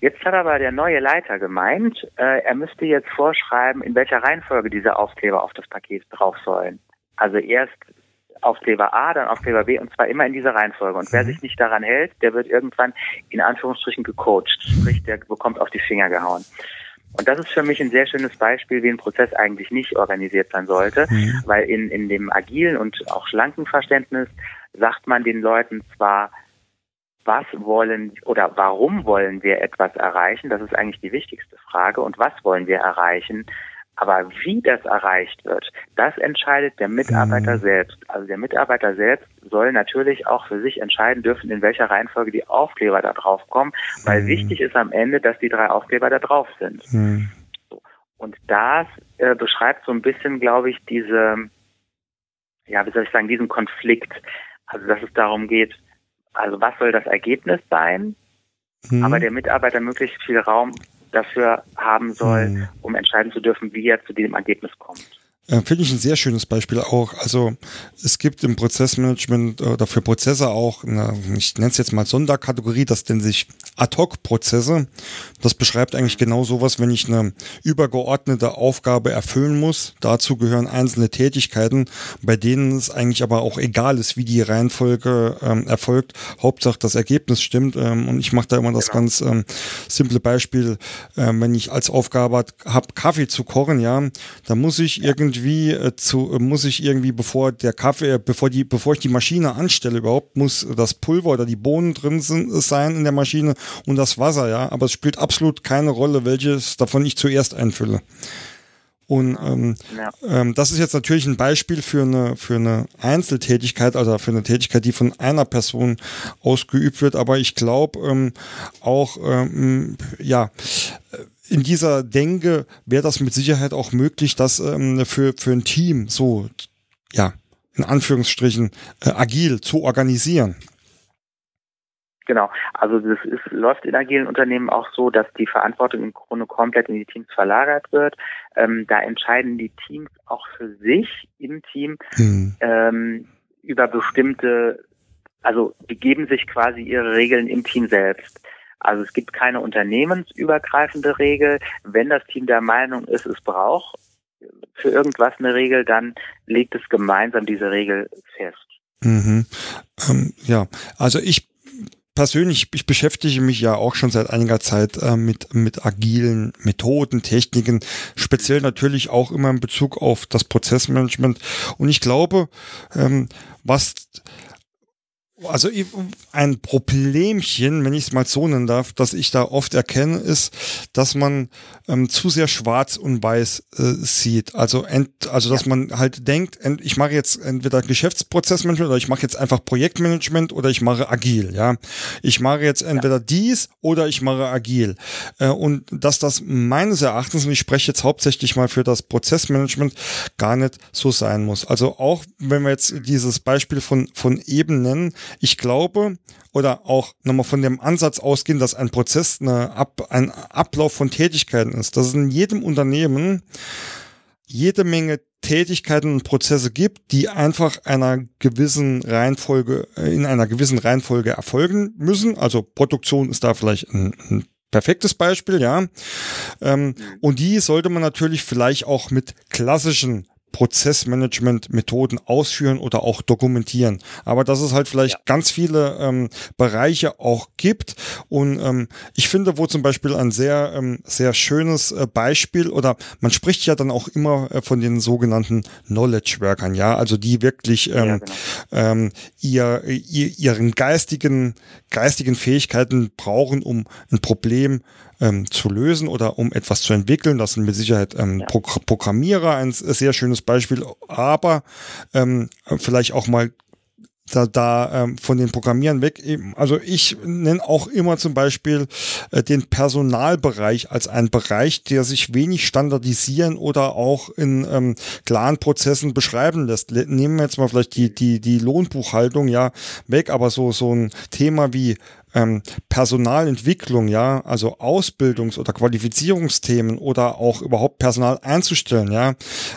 Jetzt hat aber der neue Leiter gemeint, äh, er müsste jetzt vorschreiben, in welcher Reihenfolge diese Aufkleber auf das Paket drauf sollen. Also erst Aufkleber A, dann Aufkleber B und zwar immer in dieser Reihenfolge. Und wer mhm. sich nicht daran hält, der wird irgendwann in Anführungsstrichen gecoacht, sprich, der bekommt auf die Finger gehauen. Und das ist für mich ein sehr schönes Beispiel, wie ein Prozess eigentlich nicht organisiert sein sollte, mhm. weil in, in dem agilen und auch schlanken Verständnis sagt man den Leuten zwar, was wollen oder warum wollen wir etwas erreichen? Das ist eigentlich die wichtigste Frage. Und was wollen wir erreichen? Aber wie das erreicht wird, das entscheidet der Mitarbeiter mhm. selbst. Also der Mitarbeiter selbst soll natürlich auch für sich entscheiden dürfen, in welcher Reihenfolge die Aufkleber da drauf kommen, weil mhm. wichtig ist am Ende, dass die drei Aufkleber da drauf sind. Mhm. Und das äh, beschreibt so ein bisschen, glaube ich, diese, ja, wie soll ich sagen, diesen Konflikt. Also, dass es darum geht, also was soll das Ergebnis sein? Mhm. Aber der Mitarbeiter möglichst viel Raum dafür haben soll, mhm. um entscheiden zu dürfen, wie er zu diesem Ergebnis kommt. Äh, Finde ich ein sehr schönes Beispiel auch. Also es gibt im Prozessmanagement äh, oder für Prozesse auch, eine, ich nenne es jetzt mal Sonderkategorie, das nennt sich Ad-Hoc-Prozesse. Das beschreibt eigentlich genau sowas, wenn ich eine übergeordnete Aufgabe erfüllen muss. Dazu gehören einzelne Tätigkeiten, bei denen es eigentlich aber auch egal ist, wie die Reihenfolge ähm, erfolgt. Hauptsache das Ergebnis stimmt. Ähm, und ich mache da immer das genau. ganz ähm, simple Beispiel, äh, wenn ich als Aufgabe habe, Kaffee zu kochen, ja, dann muss ich irgendwie irgendwie äh, zu, äh, muss ich irgendwie, bevor der Kaffee, äh, bevor die, bevor ich die Maschine anstelle überhaupt, muss das Pulver oder die Bohnen drin sind, sein in der Maschine und das Wasser, ja. Aber es spielt absolut keine Rolle, welches davon ich zuerst einfülle. Und ähm, ja. ähm, das ist jetzt natürlich ein Beispiel für eine, für eine Einzeltätigkeit, also für eine Tätigkeit, die von einer Person ausgeübt wird. Aber ich glaube ähm, auch, ähm, ja, in dieser Denke wäre das mit Sicherheit auch möglich, das ähm, für, für ein Team so, ja, in Anführungsstrichen, äh, agil zu organisieren. Genau, also das ist, läuft in agilen Unternehmen auch so, dass die Verantwortung im Grunde komplett in die Teams verlagert wird. Ähm, da entscheiden die Teams auch für sich im Team hm. ähm, über bestimmte, also die geben sich quasi ihre Regeln im Team selbst. Also es gibt keine unternehmensübergreifende Regel. Wenn das Team der Meinung ist, es braucht für irgendwas eine Regel, dann legt es gemeinsam diese Regel fest. Mhm. Ähm, ja, also ich persönlich, ich beschäftige mich ja auch schon seit einiger Zeit äh, mit, mit agilen Methoden, Techniken, speziell natürlich auch immer in Bezug auf das Prozessmanagement. Und ich glaube, ähm, was Also ein Problemchen, wenn ich es mal so nennen darf, das ich da oft erkenne, ist, dass man ähm, zu sehr schwarz und weiß äh, sieht. Also, ent, also dass ja. man halt denkt, ent, ich mache jetzt entweder Geschäftsprozessmanagement oder ich mache jetzt einfach Projektmanagement oder ich mache agil. Ja, ich mache jetzt entweder ja. dies oder ich mache agil. Äh, und dass das meines Erachtens, und ich spreche jetzt hauptsächlich mal für das Prozessmanagement, gar nicht so sein muss. Also auch wenn wir jetzt dieses Beispiel von von eben nennen ich glaube, oder auch nochmal von dem Ansatz ausgehen, dass ein Prozess eine Ab, ein Ablauf von Tätigkeiten ist, dass es in jedem Unternehmen jede Menge Tätigkeiten und Prozesse gibt, die einfach einer gewissen Reihenfolge, äh, in einer gewissen Reihenfolge erfolgen müssen. Also Produktion ist da vielleicht ein, ein perfektes Beispiel, ja. Ähm, und die sollte man natürlich vielleicht auch mit klassischen Prozessmanagement-Methoden ausführen oder auch dokumentieren. Aber dass es halt vielleicht ja. ganz viele ähm, Bereiche auch gibt. Und ähm, ich finde, wo zum Beispiel ein sehr, ähm, sehr schönes äh, Beispiel oder man spricht ja dann auch immer äh, von den sogenannten Knowledge Workern, ja, also die wirklich ähm, ja, genau. ähm, ihr, ihr, ihren geistigen, geistigen Fähigkeiten brauchen, um ein Problem ähm, zu lösen oder um etwas zu entwickeln. Das sind mit Sicherheit ähm, ja. Pro Programmierer ein sehr schönes Beispiel, aber ähm, vielleicht auch mal da, da ähm, von den Programmieren weg. Also ich nenne auch immer zum Beispiel äh, den Personalbereich als einen Bereich, der sich wenig standardisieren oder auch in ähm, klaren Prozessen beschreiben lässt. Nehmen wir jetzt mal vielleicht die, die, die Lohnbuchhaltung ja weg, aber so, so ein Thema wie ähm, Personalentwicklung, ja, also Ausbildungs- oder Qualifizierungsthemen oder auch überhaupt Personal einzustellen, ja,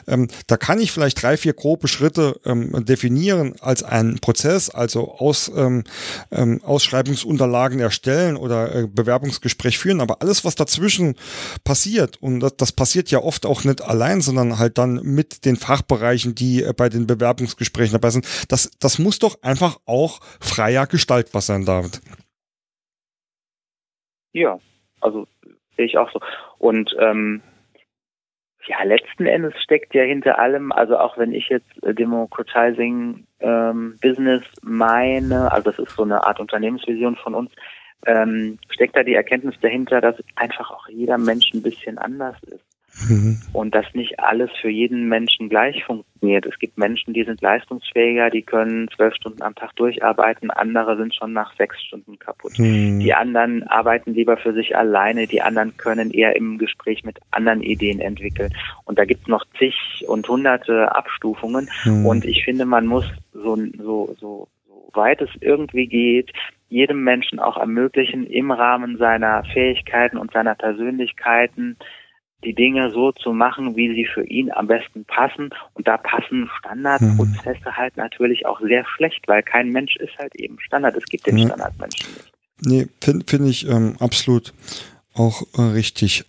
ähm, da kann ich vielleicht drei, vier grobe Schritte ähm, definieren als einen Prozess, also aus, ähm, ähm, Ausschreibungsunterlagen erstellen oder äh, Bewerbungsgespräch führen, aber alles, was dazwischen passiert, und das, das passiert ja oft auch nicht allein, sondern halt dann mit den Fachbereichen, die äh, bei den Bewerbungsgesprächen dabei sind, das, das muss doch einfach auch freier gestaltbar sein, David. Ja, also sehe ich auch so. Und ähm, ja, letzten Endes steckt ja hinter allem, also auch wenn ich jetzt äh, Democratizing ähm, Business meine, also das ist so eine Art Unternehmensvision von uns, ähm, steckt da die Erkenntnis dahinter, dass einfach auch jeder Mensch ein bisschen anders ist. Mhm. Und dass nicht alles für jeden Menschen gleich funktioniert. Es gibt Menschen, die sind leistungsfähiger, die können zwölf Stunden am Tag durcharbeiten, andere sind schon nach sechs Stunden kaputt. Mhm. Die anderen arbeiten lieber für sich alleine, die anderen können eher im Gespräch mit anderen Ideen entwickeln. Und da gibt es noch zig und hunderte Abstufungen. Mhm. Und ich finde, man muss so, so, so, so weit es irgendwie geht, jedem Menschen auch ermöglichen, im Rahmen seiner Fähigkeiten und seiner Persönlichkeiten die Dinge so zu machen, wie sie für ihn am besten passen. Und da passen Standardprozesse mhm. halt natürlich auch sehr schlecht, weil kein Mensch ist halt eben Standard. Es gibt den ja. Standardmenschen nicht. Nee, finde find ich ähm, absolut auch äh, richtig.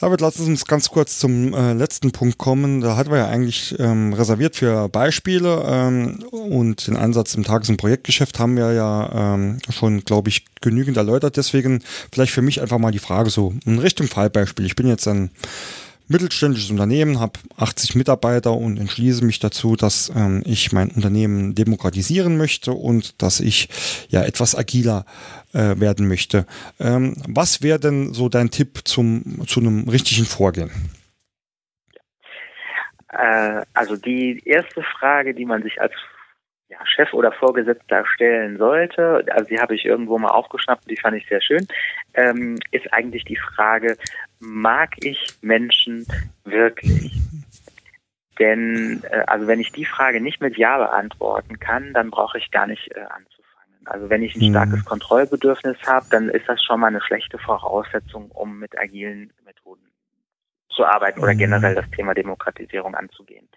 David, lass uns ganz kurz zum äh, letzten Punkt kommen. Da hatten wir ja eigentlich ähm, reserviert für Beispiele ähm, und den Einsatz im Tages- und Projektgeschäft haben wir ja ähm, schon, glaube ich, genügend erläutert. Deswegen vielleicht für mich einfach mal die Frage so in Richtung Fallbeispiel. Ich bin jetzt ein mittelständisches Unternehmen, habe 80 Mitarbeiter und entschließe mich dazu, dass ähm, ich mein Unternehmen demokratisieren möchte und dass ich ja etwas agiler äh, werden möchte. Ähm, was wäre denn so dein Tipp zum, zu einem richtigen Vorgehen? Äh, also die erste Frage, die man sich als ja, Chef oder Vorgesetzter stellen sollte, also die habe ich irgendwo mal aufgeschnappt, die fand ich sehr schön, ähm, ist eigentlich die Frage, mag ich Menschen wirklich? Denn äh, also wenn ich die Frage nicht mit Ja beantworten kann, dann brauche ich gar nicht äh, anzufangen. Also wenn ich ein mhm. starkes Kontrollbedürfnis habe, dann ist das schon mal eine schlechte Voraussetzung, um mit agilen Methoden zu arbeiten oder mhm. generell das Thema Demokratisierung anzugehen.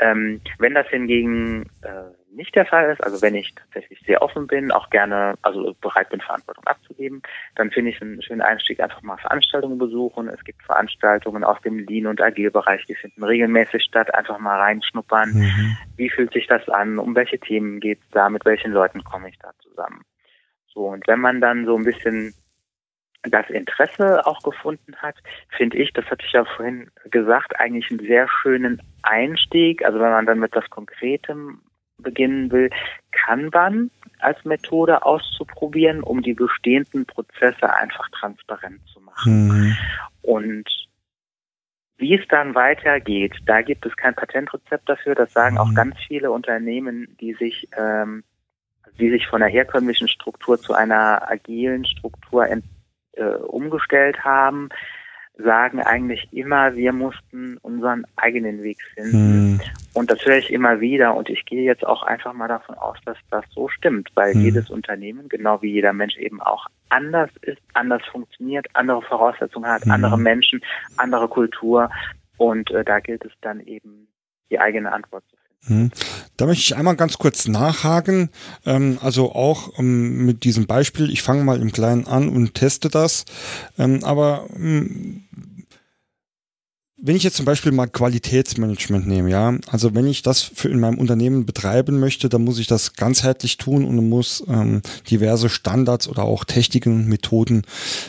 Ähm, wenn das hingegen äh, nicht der Fall ist, also wenn ich tatsächlich sehr offen bin, auch gerne, also bereit bin, Verantwortung abzugeben, dann finde ich einen schönen Einstieg einfach mal Veranstaltungen besuchen. Es gibt Veranstaltungen aus dem Lean- und Agile-Bereich, die finden regelmäßig statt. Einfach mal reinschnuppern. Mhm. Wie fühlt sich das an? Um welche Themen geht es da? Mit welchen Leuten komme ich da zusammen? So, und wenn man dann so ein bisschen das Interesse auch gefunden hat, finde ich, das hatte ich ja vorhin gesagt, eigentlich einen sehr schönen Einstieg. Also wenn man dann mit was Konkretem beginnen will, Kanban als Methode auszuprobieren, um die bestehenden Prozesse einfach transparent zu machen. Mhm. Und wie es dann weitergeht, da gibt es kein Patentrezept dafür. Das sagen auch mhm. ganz viele Unternehmen, die sich, ähm, die sich von der herkömmlichen Struktur zu einer agilen Struktur ent, äh, umgestellt haben sagen eigentlich immer, wir mussten unseren eigenen Weg finden. Hm. Und das höre ich immer wieder und ich gehe jetzt auch einfach mal davon aus, dass das so stimmt, weil hm. jedes Unternehmen, genau wie jeder Mensch eben auch anders ist, anders funktioniert, andere Voraussetzungen hat, hm. andere Menschen, andere Kultur und äh, da gilt es dann eben die eigene Antwort zu finden. Da möchte ich einmal ganz kurz nachhaken. Ähm, also auch ähm, mit diesem Beispiel, ich fange mal im Kleinen an und teste das. Ähm, aber ähm, wenn ich jetzt zum Beispiel mal Qualitätsmanagement nehme, ja, also wenn ich das für in meinem Unternehmen betreiben möchte, dann muss ich das ganzheitlich tun und muss ähm, diverse Standards oder auch Techniken und Methoden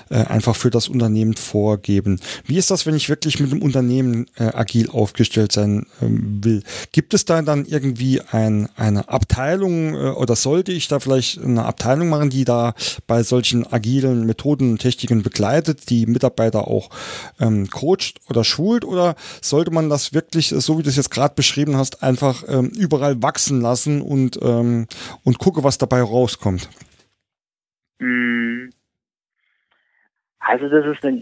äh, einfach für das Unternehmen vorgeben. Wie ist das, wenn ich wirklich mit einem Unternehmen äh, agil aufgestellt sein ähm, will? Gibt es da dann irgendwie ein, eine Abteilung äh, oder sollte ich da vielleicht eine Abteilung machen, die da bei solchen agilen Methoden und Techniken begleitet, die Mitarbeiter auch ähm, coacht oder schult? Erfüllt oder sollte man das wirklich, so wie du es jetzt gerade beschrieben hast, einfach ähm, überall wachsen lassen und, ähm, und gucke, was dabei rauskommt? Hm. Also das ist eine,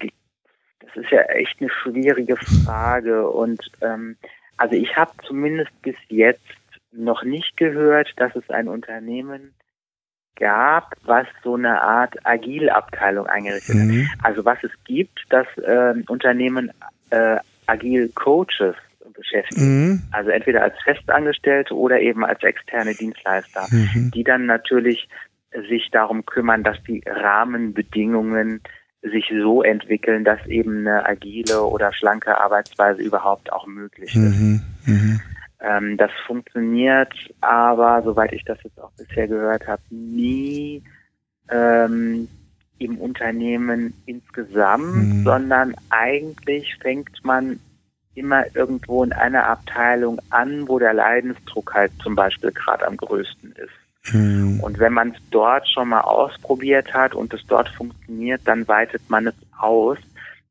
das ist ja echt eine schwierige Frage und ähm, also ich habe zumindest bis jetzt noch nicht gehört, dass es ein Unternehmen gab, was so eine Art Agilabteilung eingerichtet mhm. hat. Also was es gibt, dass äh, Unternehmen äh, agil Coaches beschäftigen. Mhm. Also entweder als Festangestellte oder eben als externe Dienstleister, mhm. die dann natürlich sich darum kümmern, dass die Rahmenbedingungen sich so entwickeln, dass eben eine agile oder schlanke Arbeitsweise überhaupt auch möglich ist. Mhm. mhm. Ähm, das funktioniert aber, soweit ich das jetzt auch bisher gehört habe, nie ähm, im Unternehmen insgesamt, mhm. sondern eigentlich fängt man immer irgendwo in einer Abteilung an, wo der Leidensdruck halt zum Beispiel gerade am größten ist. Mhm. Und wenn man es dort schon mal ausprobiert hat und es dort funktioniert, dann weitet man es aus.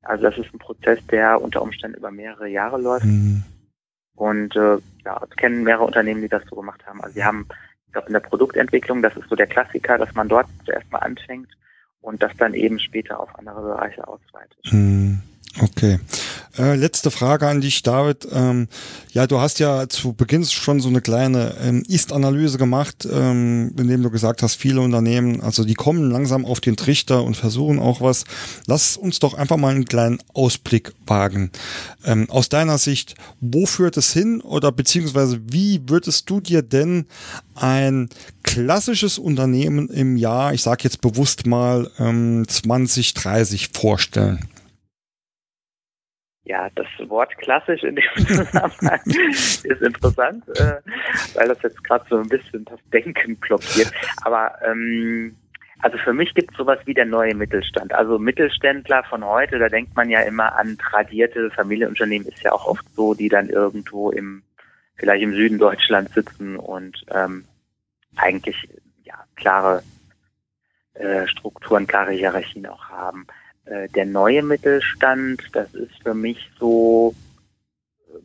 Also das ist ein Prozess, der unter Umständen über mehrere Jahre läuft. Mhm. Und äh, ja, es kennen mehrere Unternehmen, die das so gemacht haben. Also sie haben, ich glaube, in der Produktentwicklung, das ist so der Klassiker, dass man dort zuerst mal anfängt und das dann eben später auf andere Bereiche ausweitet. Hm, okay. Äh, letzte Frage an dich, David. Ähm, ja, du hast ja zu Beginn schon so eine kleine ähm, Ist-Analyse gemacht, ähm, indem du gesagt hast, viele Unternehmen, also die kommen langsam auf den Trichter und versuchen auch was. Lass uns doch einfach mal einen kleinen Ausblick wagen. Ähm, aus deiner Sicht, wo führt es hin oder beziehungsweise wie würdest du dir denn ein klassisches Unternehmen im Jahr, ich sage jetzt bewusst mal ähm, 2030 vorstellen? Ja, das Wort klassisch in dem [laughs] Zusammenhang ist interessant, äh, weil das jetzt gerade so ein bisschen das Denken blockiert. Aber ähm, also für mich gibt es sowas wie der neue Mittelstand. Also Mittelständler von heute, da denkt man ja immer an tradierte Familienunternehmen, ist ja auch oft so, die dann irgendwo im vielleicht im Süden Deutschlands sitzen und ähm, eigentlich ja klare äh, Strukturen, klare Hierarchien auch haben. Äh, der neue Mittelstand, das ist für mich so, äh,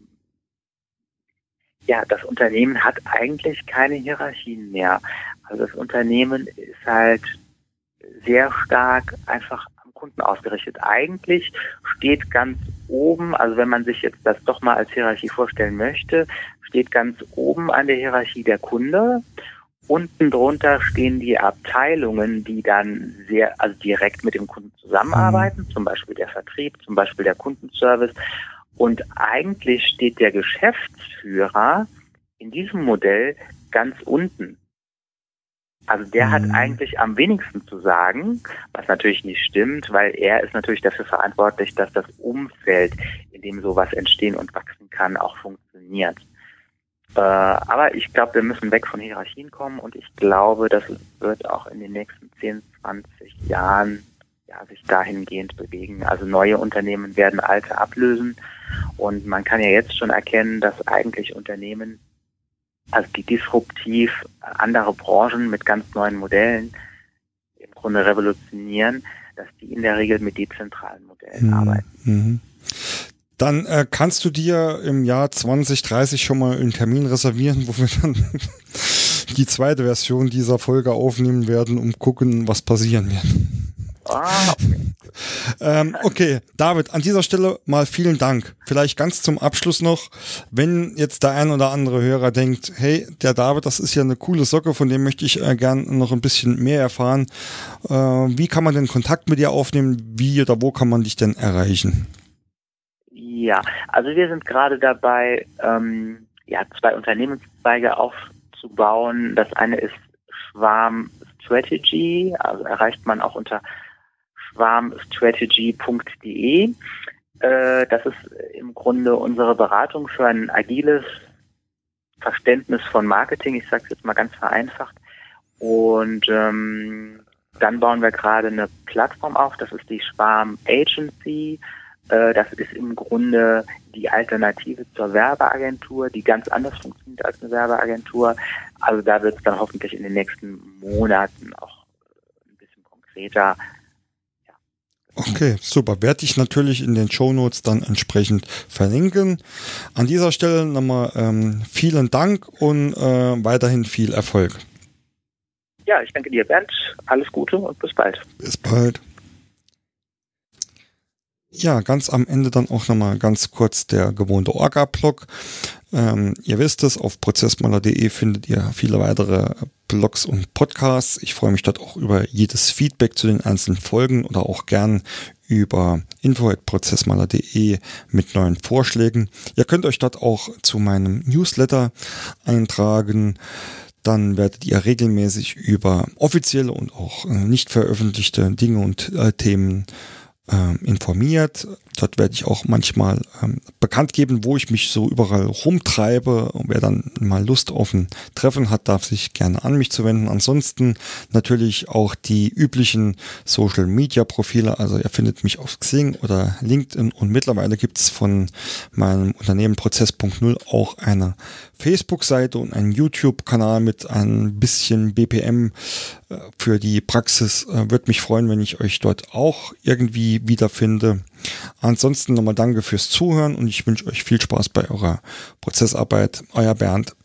ja, das Unternehmen hat eigentlich keine Hierarchien mehr. Also das Unternehmen ist halt sehr stark einfach am Kunden ausgerichtet. Eigentlich steht ganz oben, also wenn man sich jetzt das doch mal als Hierarchie vorstellen möchte, steht ganz oben an der Hierarchie der Kunde Unten drunter stehen die Abteilungen, die dann sehr, also direkt mit dem Kunden zusammenarbeiten, mhm. zum Beispiel der Vertrieb, zum Beispiel der Kundenservice. Und eigentlich steht der Geschäftsführer in diesem Modell ganz unten. Also der mhm. hat eigentlich am wenigsten zu sagen, was natürlich nicht stimmt, weil er ist natürlich dafür verantwortlich, dass das Umfeld, in dem sowas entstehen und wachsen kann, auch funktioniert. Äh, aber ich glaube, wir müssen weg von Hierarchien kommen und ich glaube, das wird auch in den nächsten 10, 20 Jahren ja, sich dahingehend bewegen. Also neue Unternehmen werden alte ablösen und man kann ja jetzt schon erkennen, dass eigentlich Unternehmen also die disruptiv andere Branchen mit ganz neuen Modellen im Grunde revolutionieren, dass die in der Regel mit dezentralen Modellen mhm. arbeiten. Mhm. Dann äh, kannst du dir im Jahr 2030 schon mal einen Termin reservieren, wo wir dann [laughs] die zweite Version dieser Folge aufnehmen werden, um gucken, was passieren wird. Ah, okay. ähm, okay, David, an dieser Stelle mal vielen Dank. Vielleicht ganz zum Abschluss noch, wenn jetzt der ein oder andere Hörer denkt, hey, der David, das ist ja eine coole Socke, von dem möchte ich äh, gern noch ein bisschen mehr erfahren. Äh, wie kann man denn Kontakt mit dir aufnehmen? Wie oder wo kann man dich denn erreichen? Ja, also wir sind gerade dabei, ähm, ja, zwei Unternehmenszweige aufzubauen. Das eine ist Schwarm Strategy, also erreicht man auch unter schwarmstrategy.de. Äh, das ist im Grunde unsere Beratung für ein agiles Verständnis von Marketing. Ich sage es jetzt mal ganz vereinfacht. Und ähm, dann bauen wir gerade eine Plattform auf. Das ist die Schwarm Agency. Äh, das ist im Grunde die Alternative zur Werbeagentur, die ganz anders funktioniert als eine Werbeagentur. Also da wird es dann hoffentlich in den nächsten Monaten auch ein bisschen konkreter. Okay, super. Werde ich natürlich in den Show Notes dann entsprechend verlinken. An dieser Stelle nochmal ähm, vielen Dank und äh, weiterhin viel Erfolg. Ja, ich danke dir, Bernd. Alles Gute und bis bald. Bis bald. Ja, ganz am Ende dann auch nochmal ganz kurz der gewohnte Orga-Blog. Ähm, ihr wisst es, auf prozessmaler.de findet ihr viele weitere Blogs und Podcasts. Ich freue mich dort auch über jedes Feedback zu den einzelnen Folgen oder auch gern über info.prozessmaler.de mit neuen Vorschlägen. Ihr könnt euch dort auch zu meinem Newsletter eintragen. Dann werdet ihr regelmäßig über offizielle und auch äh, nicht veröffentlichte Dinge und äh, Themen informiert. Dort werde ich auch manchmal ähm, bekannt geben, wo ich mich so überall rumtreibe. Und wer dann mal Lust auf ein Treffen hat, darf sich gerne an mich zu wenden. Ansonsten natürlich auch die üblichen Social Media Profile. Also ihr findet mich auf Xing oder LinkedIn und mittlerweile gibt es von meinem Unternehmen Prozess.0 auch eine Facebook-Seite und einen YouTube-Kanal mit ein bisschen BPM äh, für die Praxis. Äh, Würde mich freuen, wenn ich euch dort auch irgendwie wiederfinde. Ansonsten nochmal danke fürs Zuhören und ich wünsche euch viel Spaß bei eurer Prozessarbeit. Euer Bernd.